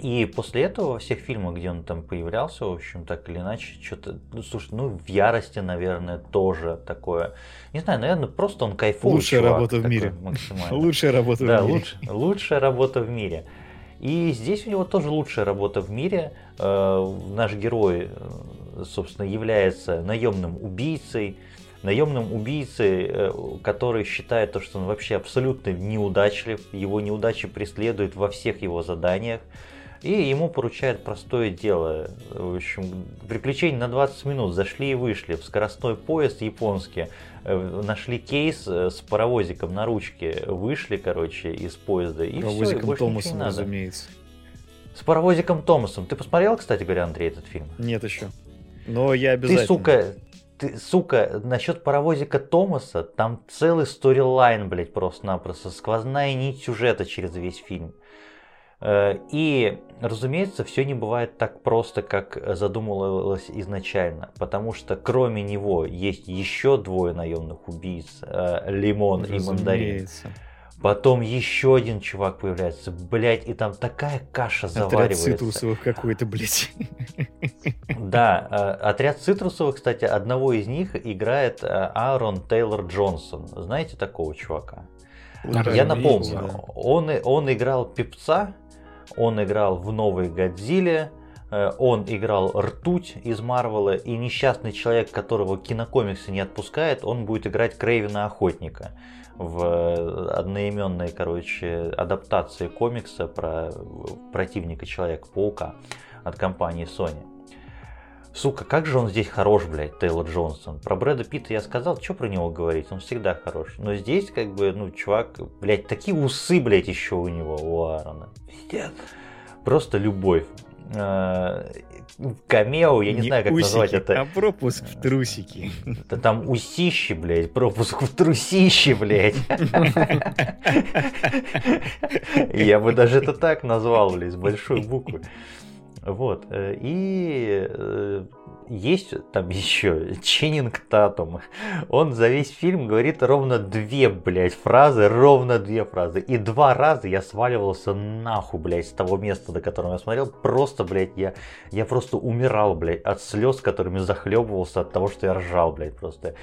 S1: И после этого во всех фильмах, где он там появлялся, в общем, так или иначе, что-то, ну, слушай, ну, в ярости, наверное, тоже такое. Не знаю, наверное, просто он кайфует.
S2: Лучшая чувак, работа в мире. Лучшая работа
S1: да,
S2: в мире.
S1: Луч, лучшая работа в мире. И здесь у него тоже лучшая работа в мире. Э, наш герой, э, собственно, является наемным убийцей, наемным убийцей, э, который считает то, что он вообще абсолютно неудачлив, его неудачи преследуют во всех его заданиях. И ему поручают простое дело. В общем, приключение на 20 минут. Зашли и вышли в скоростной поезд японский. Э, нашли кейс э, с паровозиком на ручке. Вышли, короче, из поезда. И
S2: паровозиком
S1: все, и
S2: Томасом, разумеется.
S1: С паровозиком Томасом. Ты посмотрел, кстати говоря, Андрей, этот фильм?
S2: Нет еще. Но я обязательно.
S1: Ты, сука, ты, сука, насчет паровозика Томаса, там целый сторилайн, блядь, просто-напросто. Сквозная нить сюжета через весь фильм. Э, и, разумеется, все не бывает так просто, как задумывалось изначально, потому что кроме него есть еще двое наемных убийц, э, Лимон разумеется. и Мандарин. Потом еще один чувак появляется, блять, и там такая каша заваривается.
S2: Отряд цитрусовых какой-то, блять.
S1: Да, э, отряд цитрусовых, кстати, одного из них играет Аарон Тейлор Джонсон. Знаете такого чувака? Я напомню, он, он играл певца он играл в новой Годзилле, э, он играл Ртуть из Марвела, и несчастный человек, которого кинокомиксы не отпускает, он будет играть Крейвена Охотника в одноименной, короче, адаптации комикса про противника Человека-паука от компании Sony. Сука, как же он здесь хорош, блядь, Тейлор Джонсон. Про Брэда Питта я сказал, что про него говорить, он всегда хорош. Но здесь, как бы, ну, чувак, блядь, такие усы, блядь, еще у него, у Аарона. Просто любовь. А, камео, я не, не знаю, как
S2: усики,
S1: назвать это.
S2: А пропуск в трусики.
S1: Да там усищи, блядь, пропуск в трусищи, блядь. Я бы даже это так назвал, блядь, с большой буквы. Вот. Э, и э, есть там еще Ченнинг Татум. Он за весь фильм говорит ровно две, блядь, фразы, ровно две фразы. И два раза я сваливался нахуй, блядь, с того места, до которого я смотрел. Просто, блядь, я, я просто умирал, блядь, от слез, которыми захлебывался от того, что я ржал, блядь, просто.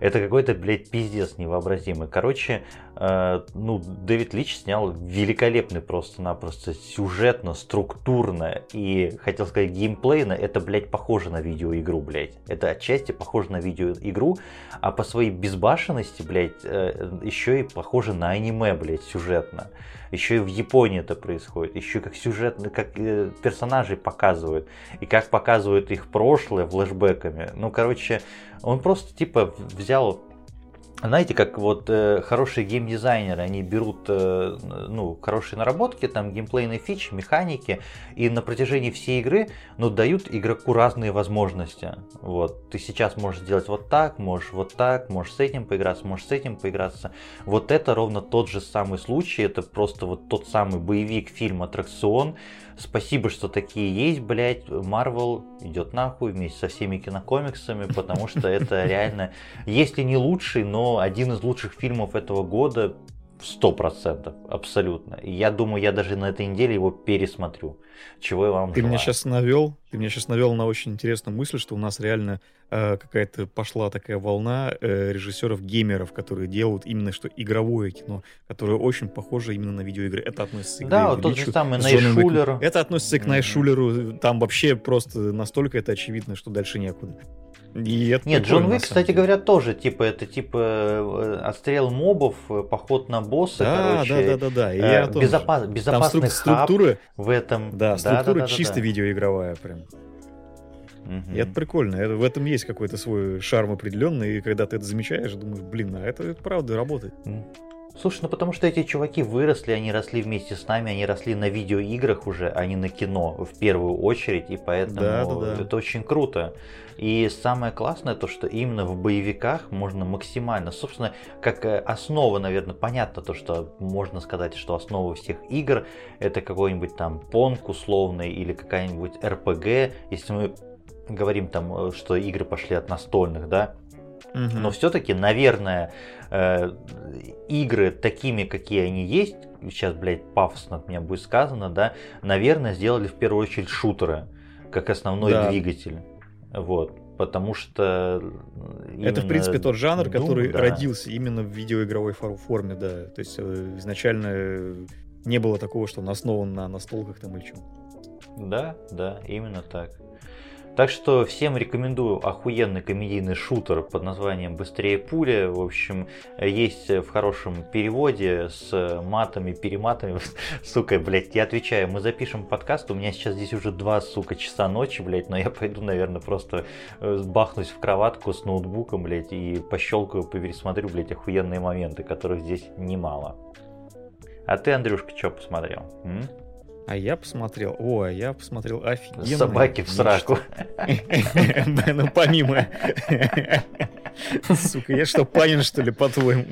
S1: Это какой-то, блядь, пиздец невообразимый. Короче, э, ну, Дэвид Лич снял великолепный просто-напросто сюжетно, структурно и, хотел сказать, геймплейно. Это, блядь, похоже на видеоигру, блядь. Это отчасти похоже на видеоигру, а по своей безбашенности, блядь, э, еще и похоже на аниме, блядь, сюжетно. Еще и в Японии это происходит. Еще как сюжет, как э, персонажей показывают. И как показывают их прошлое флешбеками. Ну, короче, он просто типа взял знаете, как вот э, хорошие геймдизайнеры, они берут э, ну, хорошие наработки, там геймплейные фичи, механики, и на протяжении всей игры ну, дают игроку разные возможности. Вот, ты сейчас можешь сделать вот так, можешь вот так, можешь с этим поиграться, можешь с этим поиграться. Вот это ровно тот же самый случай, это просто вот тот самый боевик, фильм, аттракцион, Спасибо, что такие есть, блядь. Марвел идет нахуй вместе со всеми кинокомиксами, потому что это реально, если не лучший, но один из лучших фильмов этого года, сто процентов, абсолютно. Я думаю, я даже на этой неделе его пересмотрю. Чего я вам
S2: Ты
S1: желаю.
S2: меня сейчас навел, ты меня сейчас навел на очень интересную мысль, что у нас реально э, какая-то пошла такая волна э, режиссеров-геймеров, которые делают именно что игровое кино, которое очень похоже именно на видеоигры. Это относится
S1: к Да, вот тот же самый Найшулер.
S2: Это относится к Найшулеру, там вообще просто настолько это очевидно, что дальше некуда. И это
S1: Нет, Джон Уик, кстати
S2: деле.
S1: говоря, тоже типа это типа э, отстрел мобов, э, поход на босса,
S2: Да,
S1: короче,
S2: да, да, да, да. И
S1: э, безопас-
S2: Там
S1: безопасный
S2: струк-
S1: хаб
S2: структура,
S1: в этом.
S2: да, структура
S1: да, да,
S2: чисто
S1: да.
S2: видеоигровая прям.
S1: Мгм.
S2: И это прикольно. Это- в этом есть какой-то свой шарм определенный. И когда ты это замечаешь, думаешь, блин, а это, это правда работает.
S1: Слушай, ну потому что эти чуваки выросли, они росли вместе с нами, они росли на видеоиграх уже, а не на кино в первую очередь, и поэтому
S2: Да, да, да.
S1: это очень круто. И самое классное то, что именно в боевиках можно максимально, собственно, как э, основа, наверное, понятно то, что можно сказать, что основа всех игр это какой-нибудь там понк условный или какая-нибудь РПГ, если мы говорим там, э, что игры пошли от настольных, да, Но все-таки, наверное, э, игры такими, какие они есть, сейчас, блядь, пафосно от меня будет сказано, да, наверное, сделали в первую очередь шутеры, как основной
S2: Да.
S1: двигатель. Вот. Потому что... э,
S2: Это, в принципе, тот жанр,
S1: Doom,
S2: который
S1: да.
S2: родился именно в видеоигровой фор- форме, да. То есть э, изначально не было такого, что он основан на настолках там или чем.
S1: Да, да, именно так. Так что всем рекомендую охуенный комедийный шутер под названием «Быстрее пули». В общем, есть в хорошем переводе с матами, перематами. Сука, блядь, я отвечаю, мы запишем подкаст, у меня сейчас здесь уже два, сука, часа ночи, блядь, но я пойду, наверное, просто э, бахнусь в кроватку с ноутбуком, блядь, и пощелкаю, пересмотрю, блядь, охуенные моменты, которых здесь немало. А ты, Андрюшка, что посмотрел? м?
S2: А я посмотрел, о, а я посмотрел офигенно.
S1: Собаки в сраку.
S2: Ну, помимо... Сука, я что, Панин, что ли, по-твоему?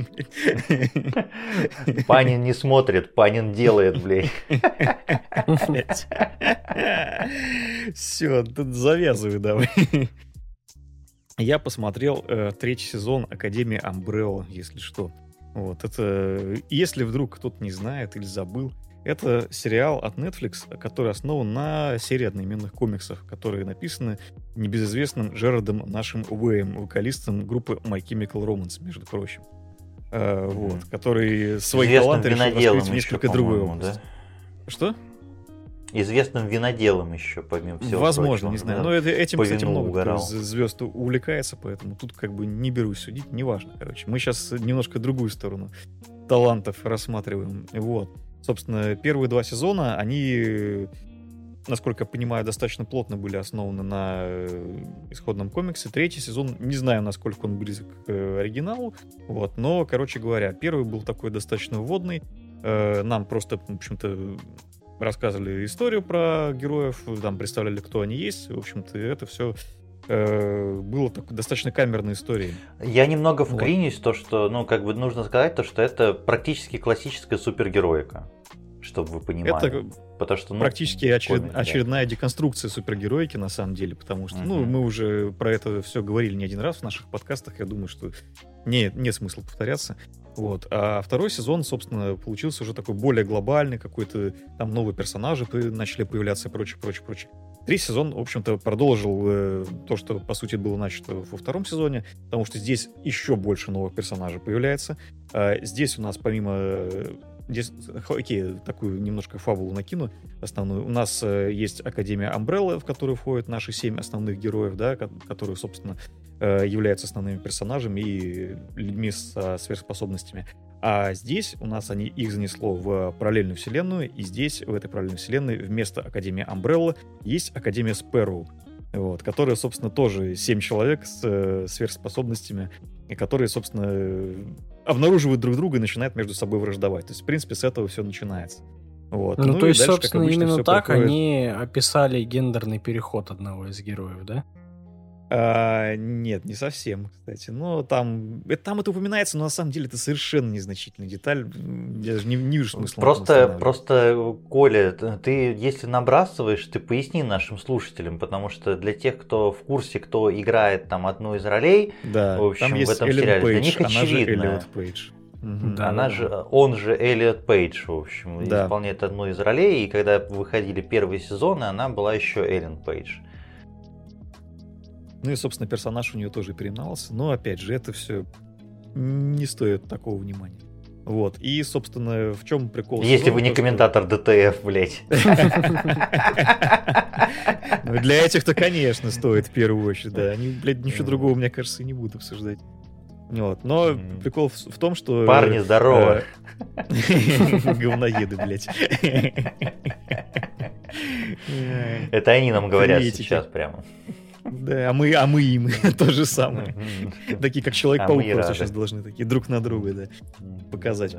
S1: Панин не смотрит, Панин делает, блядь.
S2: Все, тут завязывай давай. Я посмотрел э, третий сезон Академии Umbrella, если что. Вот, это, если вдруг кто-то не знает или забыл, это сериал от Netflix, который основан на серии одноименных комиксов, которые написаны небезызвестным Джерардом нашим Уэем, вокалистом группы My Chemical Romance, между прочим. Э, вот,
S1: Мгм.
S2: который свои таланты решил раскрыть в несколько другой
S1: по-моему,
S2: области. Что?
S1: Известным виноделом еще, помимо всего
S2: Возможно,
S1: прочего,
S2: не знаю.
S1: да.
S2: Но это, этим, кстати, много
S1: угорал.
S2: из звезд увлекается, поэтому тут как бы не берусь судить, неважно, короче. Мы сейчас немножко другую сторону талантов рассматриваем. Вот. Собственно, первые два сезона, они, насколько я понимаю, достаточно плотно были основаны на э, исходном комиксе. Третий сезон, не знаю, насколько он близок к э, оригиналу, вот, но, короче говоря, первый был такой достаточно вводный. Э, Нам просто, в общем-то, рассказывали историю про героев, там представляли, кто они есть. В общем-то, это все было так, достаточно камерной историей.
S1: Я немного
S2: Вот.
S1: вклинюсь, то, что, ну, как бы нужно сказать, то, что это практически классическая супергероика, чтобы вы понимали.
S2: Это
S1: Потому что, ну,
S2: практически очеред-
S1: комикс, да.
S2: очередная деконструкция супергероики, на самом деле, потому что, ну,
S1: Мгм.
S2: мы уже про это все говорили не один раз в наших подкастах, я думаю, что нет, нет смысла повторяться. Вот. А второй сезон, собственно, получился уже такой более глобальный, какой-то там новые персонажи начали появляться и прочее, прочее, прочее. Третий сезон, в общем-то, продолжил э, то, что, по сути, было начато во втором сезоне, потому что здесь еще больше новых персонажей появляется. А здесь у нас помимо... э, Здесь, окей, такую немножко фабулу накину основную. У нас э, есть Академия Umbrella, в которую входят наши семь основных героев, да, ко- которые, собственно, э, являются основными персонажами и людьми со сверхспособностями. А здесь у нас они их занесло в параллельную вселенную, и здесь, в этой параллельной вселенной, вместо Академии Umbrella есть Академия Sparrow, вот, которая, собственно, тоже семь человек с э, сверхспособностями, и которые, собственно, э, обнаруживают друг друга и начинают между собой враждовать. То есть, в принципе, с этого все начинается. Вот.
S3: Ну,
S2: и
S3: то есть,
S2: дальше, как
S3: собственно,
S2: обычно,
S3: именно так
S2: проходит.
S3: они описали гендерный переход одного из героев, да?
S2: А, нет, не совсем, кстати. Но там, это, там это упоминается, но на самом деле это совершенно незначительная деталь. Я даже не, не вижу смысла.
S1: Просто, просто, Коля, т- ты если набрасываешь, ты поясни нашим слушателям, потому что для тех, кто в курсе, кто играет там одну из ролей,
S2: Да,
S1: в общем,
S2: там
S1: в
S2: есть
S1: этом
S2: Эллен
S1: сериале для
S2: Пейдж,
S1: них
S2: она же
S1: очевидно.
S2: Эллиот Пейдж.
S3: Да.
S1: она же, он же Элliot Пейдж, в общем,
S2: Да.
S1: исполняет одну из ролей, и когда выходили первые сезоны, она была еще Эллен Пейдж.
S2: Ну и, собственно, персонаж у нее тоже переименовался. Но, опять же, это все не стоит такого внимания. Вот. И, собственно, в чем прикол?
S1: Если
S2: сезона,
S1: вы не
S2: то, что-
S1: комментатор ДТФ, блядь.
S2: Ну, Для этих-то, конечно, стоит в первую очередь, да. Они, блядь, ничего другого, мне кажется, и не будут обсуждать. Вот. Но прикол в, в том, что...
S1: Парни, здорово.
S2: э, Говноеды, блядь.
S1: Это они нам говорят сейчас прямо.
S2: Да, а мы, а мы им то же самое. Такие, как
S1: А
S2: Человек-паук
S1: и
S2: просто сейчас должны такие друг на друга, да. показать.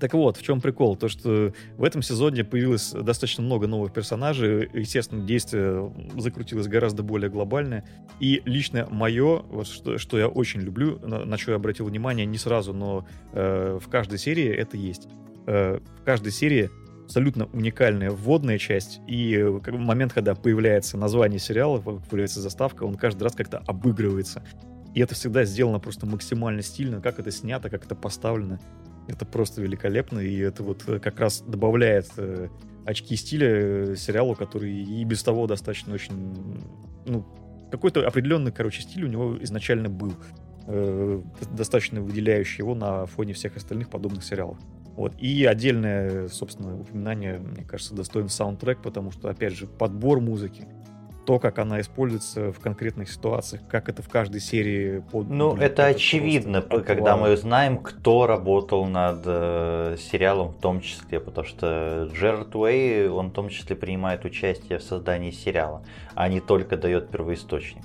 S2: Так вот, в чем прикол? То, что в этом сезоне появилось достаточно много новых персонажей. Естественно, действие закрутилось гораздо более глобальное. И лично мое, вот что, что я очень люблю, на, на что я обратил внимание не сразу, но э, в каждой серии это есть. Э, в каждой серии абсолютно уникальная вводная часть. И э, как момент, когда появляется название сериала, появляется заставка, он каждый раз как-то обыгрывается. И это всегда сделано просто максимально стильно, как это снято, как это поставлено. Это просто великолепно, и это вот э, как раз добавляет э, очки стиля э, сериалу, который и без того достаточно очень, ну, какой-то определенный, короче, стиль у него изначально был, э, достаточно выделяющий его на фоне всех остальных подобных сериалов. Вот. И отдельное, собственно, упоминание, мне кажется, достоин саундтрек, потому что, опять же, подбор музыки, то, как она используется в конкретных ситуациях, как это в каждой серии... под-
S1: Ну,
S2: блин,
S1: это
S2: просто
S1: очевидно,
S2: отвал.
S1: когда мы знаем, кто работал над э, сериалом в том числе, потому что Джерард Уэй, он в том числе принимает участие в создании сериала, а не только дает первоисточник.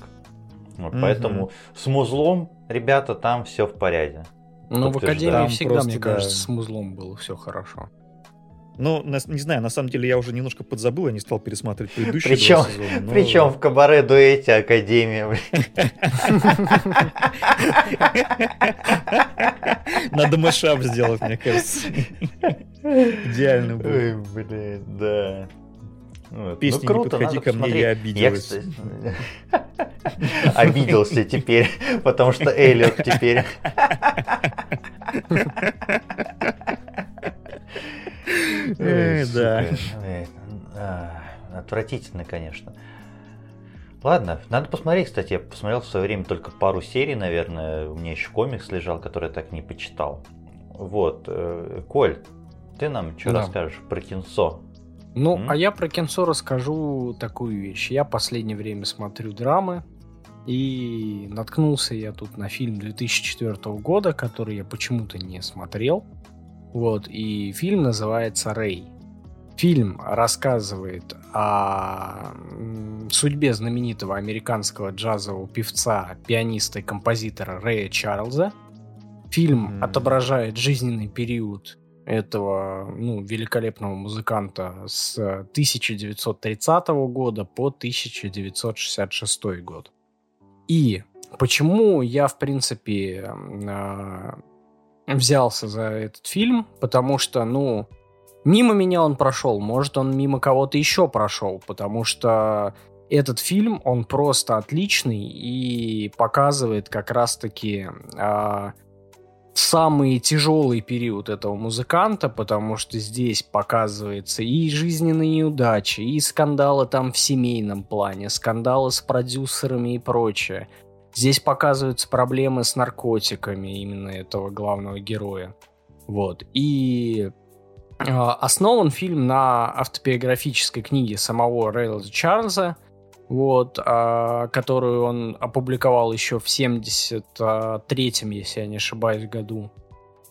S1: Вот,
S2: Мгм.
S1: Поэтому с музлом, ребята, там все в порядке.
S3: Но в. Академии
S2: Там
S3: всегда,
S2: просто,
S3: мне
S2: да.
S3: кажется, с музлом было все хорошо.
S2: Ну, на- не знаю, на самом деле я уже немножко подзабыл, я не стал пересматривать предыдущие
S1: Причем,
S2: два сезона. но-
S1: причем в кабаре дуэте Академия.
S2: Надо мешап сделать, мне кажется. Идеально будет.
S1: Ой, блин, да. Вот.
S2: Песня
S1: ну круто,
S2: «Не подходи ко мне,
S1: посмотреть.
S2: я
S1: Я,
S2: обиделась».
S1: кстати, обиделся теперь, потому что Эллиот теперь.
S2: Э, да.
S1: э, а, Отвратительно, конечно. Ладно, надо посмотреть, кстати, я посмотрел в свое время только пару серий, наверное, у меня еще комикс лежал, который я так не почитал. Вот, э, Коль, ты нам что
S3: Да.
S1: расскажешь про кинцо?
S3: Ну,
S1: М?
S3: а я про кинцо расскажу такую вещь. Я последнее время смотрю драмы, и наткнулся я тут на фильм 2004 года, который я почему-то не смотрел. Вот, и фильм называется «Рэй». Фильм рассказывает о судьбе знаменитого американского джазового певца, пианиста и композитора Рэя Чарльза. Фильм
S2: Мгм.
S3: отображает жизненный период этого ну, великолепного музыканта с 1930 года по 1966 год. И почему я, в принципе, а, взялся за этот фильм? Потому что, ну, мимо меня он прошел, может, он мимо кого-то еще прошел, потому что этот фильм, он просто отличный и показывает как раз-таки а, самый тяжелый период этого музыканта, потому что здесь показывается и жизненные неудачи, и скандалы там в семейном плане, скандалы с продюсерами и прочее. Здесь показываются проблемы с наркотиками именно этого главного героя. Вот. И э, основан фильм на автобиографической книге самого Рейлза Чарльза, вот, а, которую он опубликовал еще в 73-м, если я не ошибаюсь, году.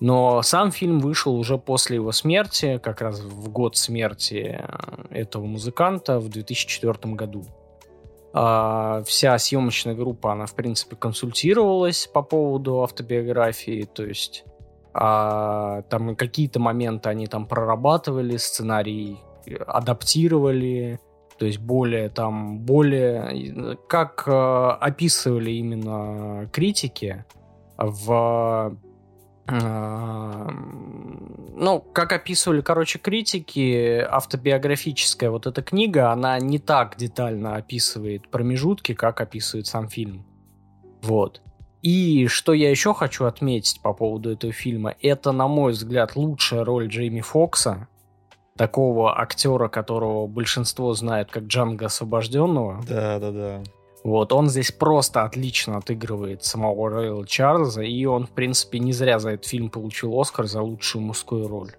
S3: Но сам фильм вышел уже после его смерти, как раз в год смерти э, этого музыканта в 2004 году. А, вся съемочная группа, она, в принципе, консультировалась по поводу автобиографии, то есть а, там какие-то моменты они там прорабатывали, сценарий э, адаптировали, то есть более там, более, как э, описывали именно критики в э, ну, как описывали, короче, критики, автобиографическая вот эта книга, она не так детально описывает промежутки, как описывает сам фильм. Вот. И что я еще хочу отметить по поводу этого фильма, это, на мой взгляд, лучшая роль Джейми Фокса, такого актера, которого большинство знает как Джанго Освобожденного.
S2: Да, да, да.
S3: Вот, он здесь просто отлично отыгрывает самого Рейла Чарльза, и он, в принципе, не зря за этот фильм получил Оскар за лучшую мужскую роль.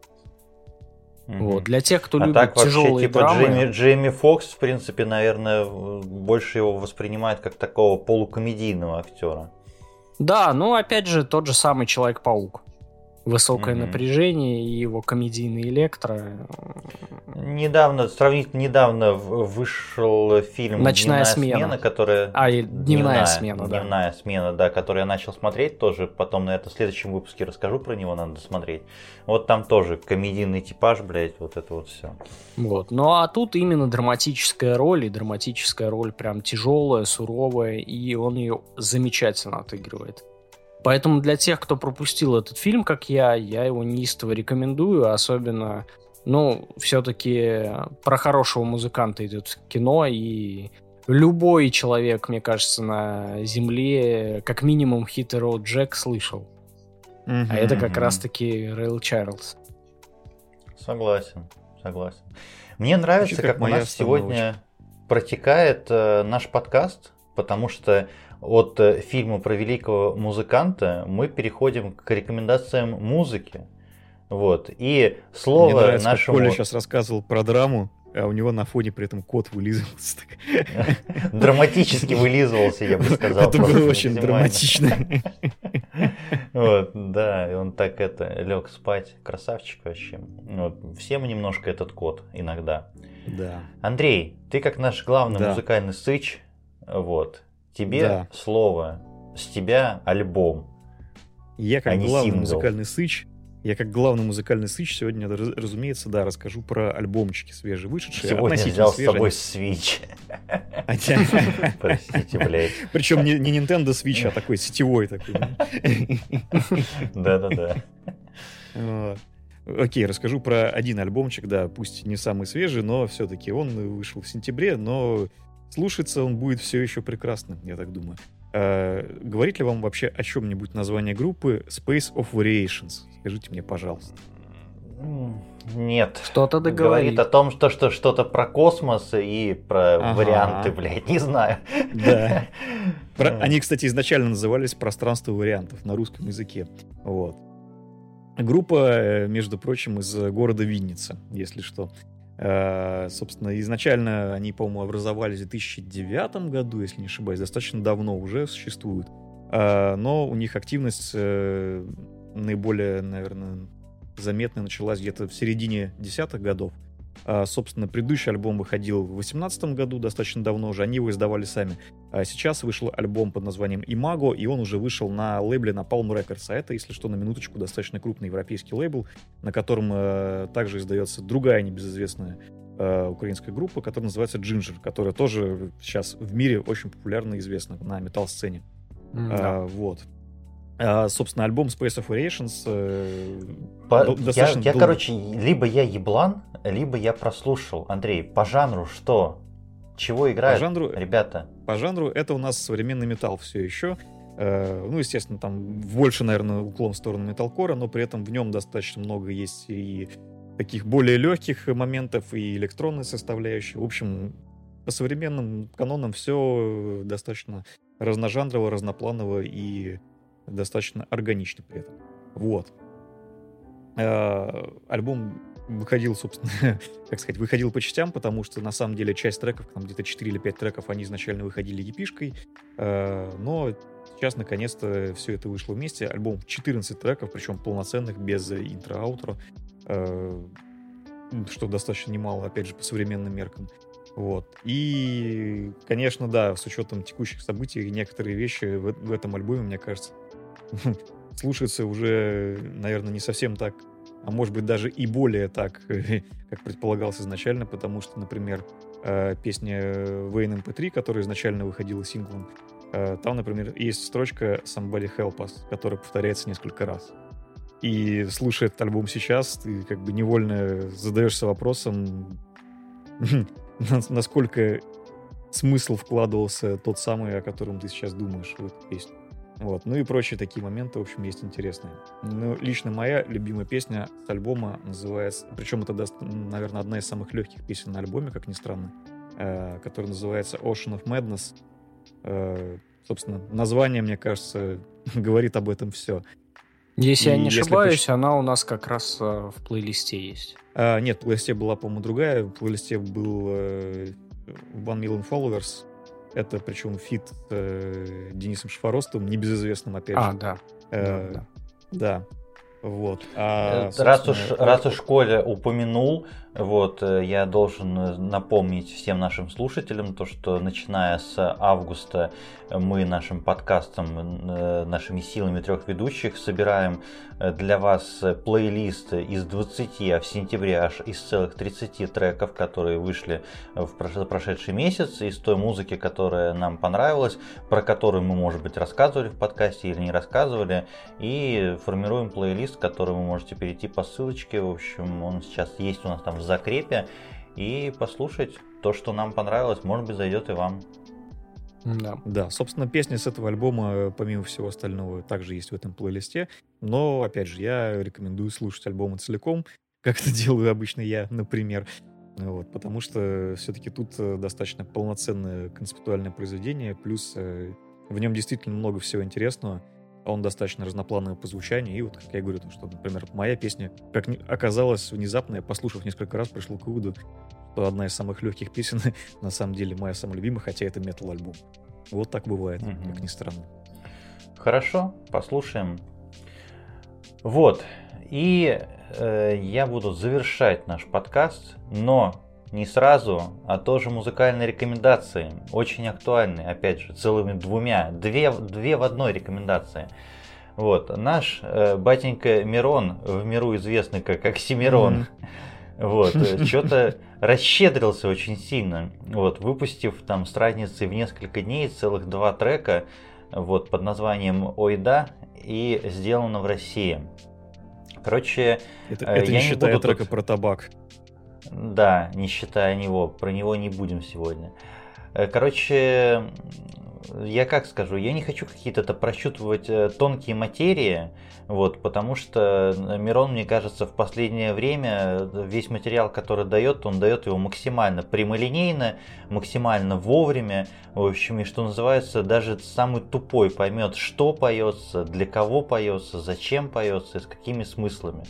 S3: Mm-hmm. Вот. Для тех, кто а любит так, тяжелые вообще, типа, драмы...
S1: Джейми, Джейми Фокс, в принципе, наверное, больше его воспринимает как такого полукомедийного актера.
S3: Да, ну опять же, тот же самый Человек-паук высокое mm-hmm. напряжение и его комедийный электро.
S1: Недавно, сравнительно недавно вышел фильм
S3: «Ночная смена»,
S1: смена которая...
S3: А, и «Дневная, дневная смена»,
S1: да. «Дневная смена», да, которую я начал смотреть тоже, потом на это в следующем выпуске расскажу про него, надо смотреть. Вот там тоже комедийный типаж, блядь, вот это вот все.
S3: Вот, ну а тут именно драматическая роль, и драматическая роль прям тяжелая, суровая, и он ее замечательно отыгрывает. Поэтому для тех, кто пропустил этот фильм, как я, я его неистово рекомендую, особенно, ну, все-таки про хорошего музыканта идет кино, и любой человек, мне кажется, на Земле, как минимум, хит Роуд Джек слышал. Mm-hmm, а это как раз-таки Рейл Чарльз.
S1: Согласен, согласен. Мне нравится, Звучит, как, как у нас сегодня протекает э, наш подкаст, потому что от э, фильма про великого музыканта мы переходим к рекомендациям музыки. Вот. И слово Мне нравится, нашему...
S2: Коля сейчас рассказывал про драму, а у него на фоне при этом кот вылизывался.
S1: Драматически вылизывался, я бы сказал.
S2: Это было очень драматично.
S1: Вот, да, и он так это лег спать. Красавчик вообще. Вот, всем немножко этот кот иногда.
S2: Да.
S1: Андрей, ты как наш главный музыкальный сыч, вот, Тебе да. слово, с тебя альбом.
S2: Я как а главный сингл. музыкальный сыч, я как главный музыкальный сыч сегодня, разумеется, да, расскажу про альбомчики свежевышедшие.
S1: Сегодня взял свежие. с собой Switch. Простите, блядь.
S2: Причем не, не Nintendo Switch, а такой сетевой такой.
S1: Да-да-да.
S2: Окей, расскажу про один альбомчик, да, пусть не самый свежий, но все-таки он вышел в сентябре, но Слушаться он будет все еще прекрасно, я так думаю. А, говорит ли вам вообще о чем-нибудь название группы Space of Variations? Скажите мне, пожалуйста.
S1: Нет.
S3: Что-то договорит.
S1: Говорит о том, что, что что-то про космос и про ага. варианты, блядь, не знаю.
S2: Да. Про... Они, кстати, изначально назывались пространство вариантов на русском языке. Вот. Группа, э, между прочим, из города Винница, если что. Э, собственно, изначально они, по-моему, образовались в 2009 году, если не ошибаюсь, достаточно давно уже существуют. Э, но у них активность э, наиболее, наверное, заметная началась где-то в середине десятых годов. А, собственно, предыдущий альбом выходил в 2018 году, достаточно давно уже, они его издавали сами. А сейчас вышел альбом под названием «Имаго», и он уже вышел на лейбле на Palm Records. А это, если что, на минуточку, достаточно крупный европейский лейбл, на котором э, также издается другая небезызвестная э, украинская группа, которая называется Ginger, которая тоже сейчас в мире очень популярна и известна на метал-сцене. Mm, а, Вот. А, собственно, альбом Space of Variations э,
S1: по, я, я короче, либо я еблан, либо я прослушал. Андрей, по жанру что? Чего играют по жанру, ребята?
S2: По жанру это у нас современный металл все еще. Э, ну, естественно, там больше, наверное, уклон в сторону металкора, но при этом в нем достаточно много есть и таких более легких моментов, и электронной составляющей. В общем, по современным канонам все достаточно разножанрово, разнопланово и достаточно органично при этом. Вот. Э, альбом выходил, собственно, как сказать, выходил по частям, потому что на самом деле часть треков, там где-то 4 или 5 треков, они изначально выходили епишкой, э, но сейчас наконец-то все это вышло вместе. Альбом 14 треков, причем полноценных, без интро-аутро, э, что достаточно немало, опять же, по современным меркам. Вот. И, конечно, да, с учетом текущих событий, некоторые вещи в, в этом альбоме, мне кажется, слушается уже, наверное, не совсем так, а может быть даже и более так, как предполагалось изначально, потому что, например, э, песня Wayne MP3, которая изначально выходила синглом, э, там, например, есть строчка Somebody Help Us, которая повторяется несколько раз. И слушая этот альбом сейчас, ты как бы невольно задаешься вопросом, насколько смысл вкладывался тот самый, о котором ты сейчас думаешь в эту песню. Вот. Ну и прочие такие моменты, в общем, есть интересные. Ну, лично моя любимая песня с альбома называется... Причем это, наверное, одна из самых легких песен на альбоме, как ни странно, э, которая называется Ocean of Madness. Э, собственно, название, мне кажется, говорит об этом все.
S3: Если И я не ошибаюсь, поч... она у нас как раз э, в плейлисте есть.
S2: А, нет, в плейлисте была, по-моему, другая. В плейлисте был э, One Million Followers. Это причем фит с э, Денисом Шфаростовым, небезызвестным, опять
S3: а,
S2: же.
S3: Да.
S2: Э, да. да. Вот. А,
S1: э, раз, уж, раз уж Коля упомянул, вот, э, я должен э, напомнить всем нашим слушателям то, что начиная с августа мы нашим подкастом, нашими силами трех ведущих собираем для вас плейлист из 20, а в сентябре аж из целых 30 треков, которые вышли в прошедший месяц, из той музыки, которая нам понравилась, про которую мы, может быть, рассказывали в подкасте или не рассказывали, и формируем плейлист, который вы можете перейти по ссылочке, в общем, он сейчас есть у нас там в закрепе, и послушать то, что нам понравилось, может быть, зайдет и вам.
S2: Да. да, собственно, песни с этого альбома, помимо всего остального, также есть в этом плейлисте. Но, опять же, я рекомендую слушать альбомы целиком, как это делаю обычно я, например. Вот, потому что все-таки тут э, достаточно полноценное концептуальное произведение, плюс э, в нем действительно много всего интересного. Он достаточно разноплановый по звучанию. И вот, как я говорю, то, что, например, моя песня, как оказалось внезапно, я послушав несколько раз, пришел к выводу, что одна из самых легких песен, на самом деле, моя самая любимая, хотя это метал-альбом. Вот так бывает, угу. как ни странно.
S1: Хорошо, послушаем. Вот. И э, я буду завершать наш подкаст, но не сразу, а тоже музыкальные рекомендации. Очень актуальные, опять же, целыми двумя. Две, две в одной рекомендации. Вот. Наш э, батенька Мирон, в миру известный как Оксимирон, mm-hmm. вот, э, что-то расщедрился очень сильно, вот, выпустив там с разницей в несколько дней целых два трека, вот, под названием «Ой да» и «Сделано в России». Короче,
S2: это, э, это я не считая буду трека тут... про табак.
S1: Да, не считая него, про него не будем сегодня. Э, короче, я как скажу, я не хочу какие-то прощупывать э, тонкие материи, вот, потому что Мирон, мне кажется, в последнее время весь материал, который дает, он дает его максимально прямолинейно, максимально вовремя, в общем, и что называется, даже самый тупой поймет, что поется, для кого поется, зачем поется с какими смыслами.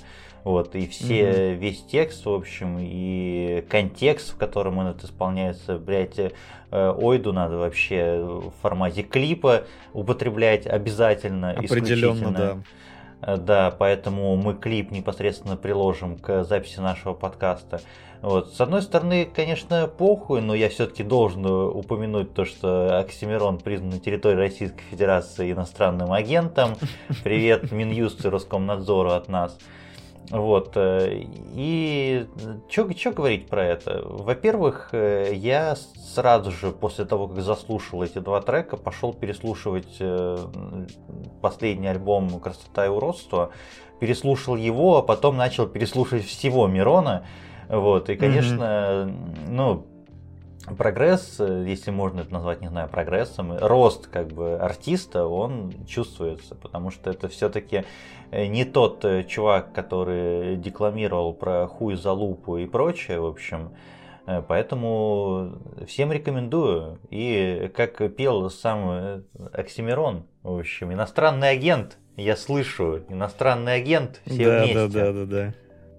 S1: Вот, и все, mm-hmm. весь текст, в общем, и контекст, в котором он это исполняется, блядь, э, ойду надо вообще в формате клипа употреблять обязательно,
S2: Определенно, да.
S1: Э, да, поэтому мы клип непосредственно приложим к записи нашего подкаста. Вот. С одной стороны, конечно, похуй, но я все-таки должен упомянуть то, что Оксимирон признан на территории Российской Федерации иностранным агентом. Привет Минюст и Роскомнадзору от нас. Вот. Э, и что говорить про это? Во-первых, э, я сразу же после того, как заслушал эти два трека, пошел переслушивать э, последний альбом «Красота и уродство», переслушал его, а потом начал переслушивать всего Мирона. Вот. И, конечно, mm-hmm. ну, прогресс, если можно это назвать, не знаю, прогрессом, рост как бы артиста, он чувствуется, потому что это все-таки Э, не тот э, чувак, который декламировал про хуй за лупу и прочее, в общем. Э, поэтому всем рекомендую. И как пел сам Оксимирон, в общем, иностранный агент, я слышу, иностранный агент, все да, вместе.
S2: Да, да, да, да.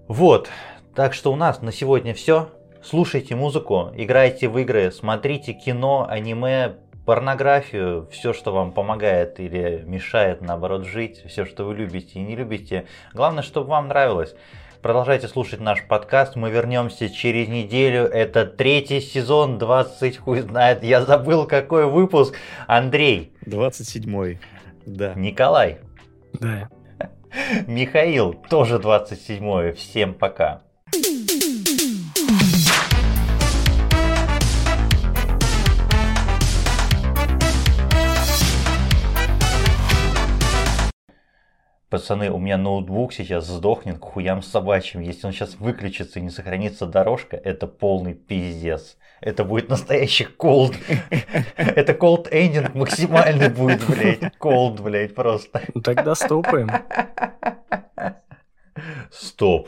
S1: Вот, так что у нас на сегодня все. Слушайте музыку, играйте в игры, смотрите кино, аниме, порнографию, все, что вам помогает или мешает, наоборот, жить, все, что вы любите и не любите. Главное, чтобы вам нравилось. Продолжайте слушать наш подкаст. Мы вернемся через неделю. Это третий сезон, 20 хуй знает. Я забыл, какой выпуск. Андрей.
S2: 27-й. Да.
S1: Николай.
S3: Да.
S1: Михаил, тоже 27-й. Всем пока. Пацаны, у меня ноутбук сейчас сдохнет к хуям собачьим. Если он сейчас выключится и не сохранится дорожка, это полный пиздец. Это будет настоящий колд. Это колд эндинг максимальный будет, блядь. Колд, блядь, просто.
S3: Ну тогда стопаем.
S1: Стоп.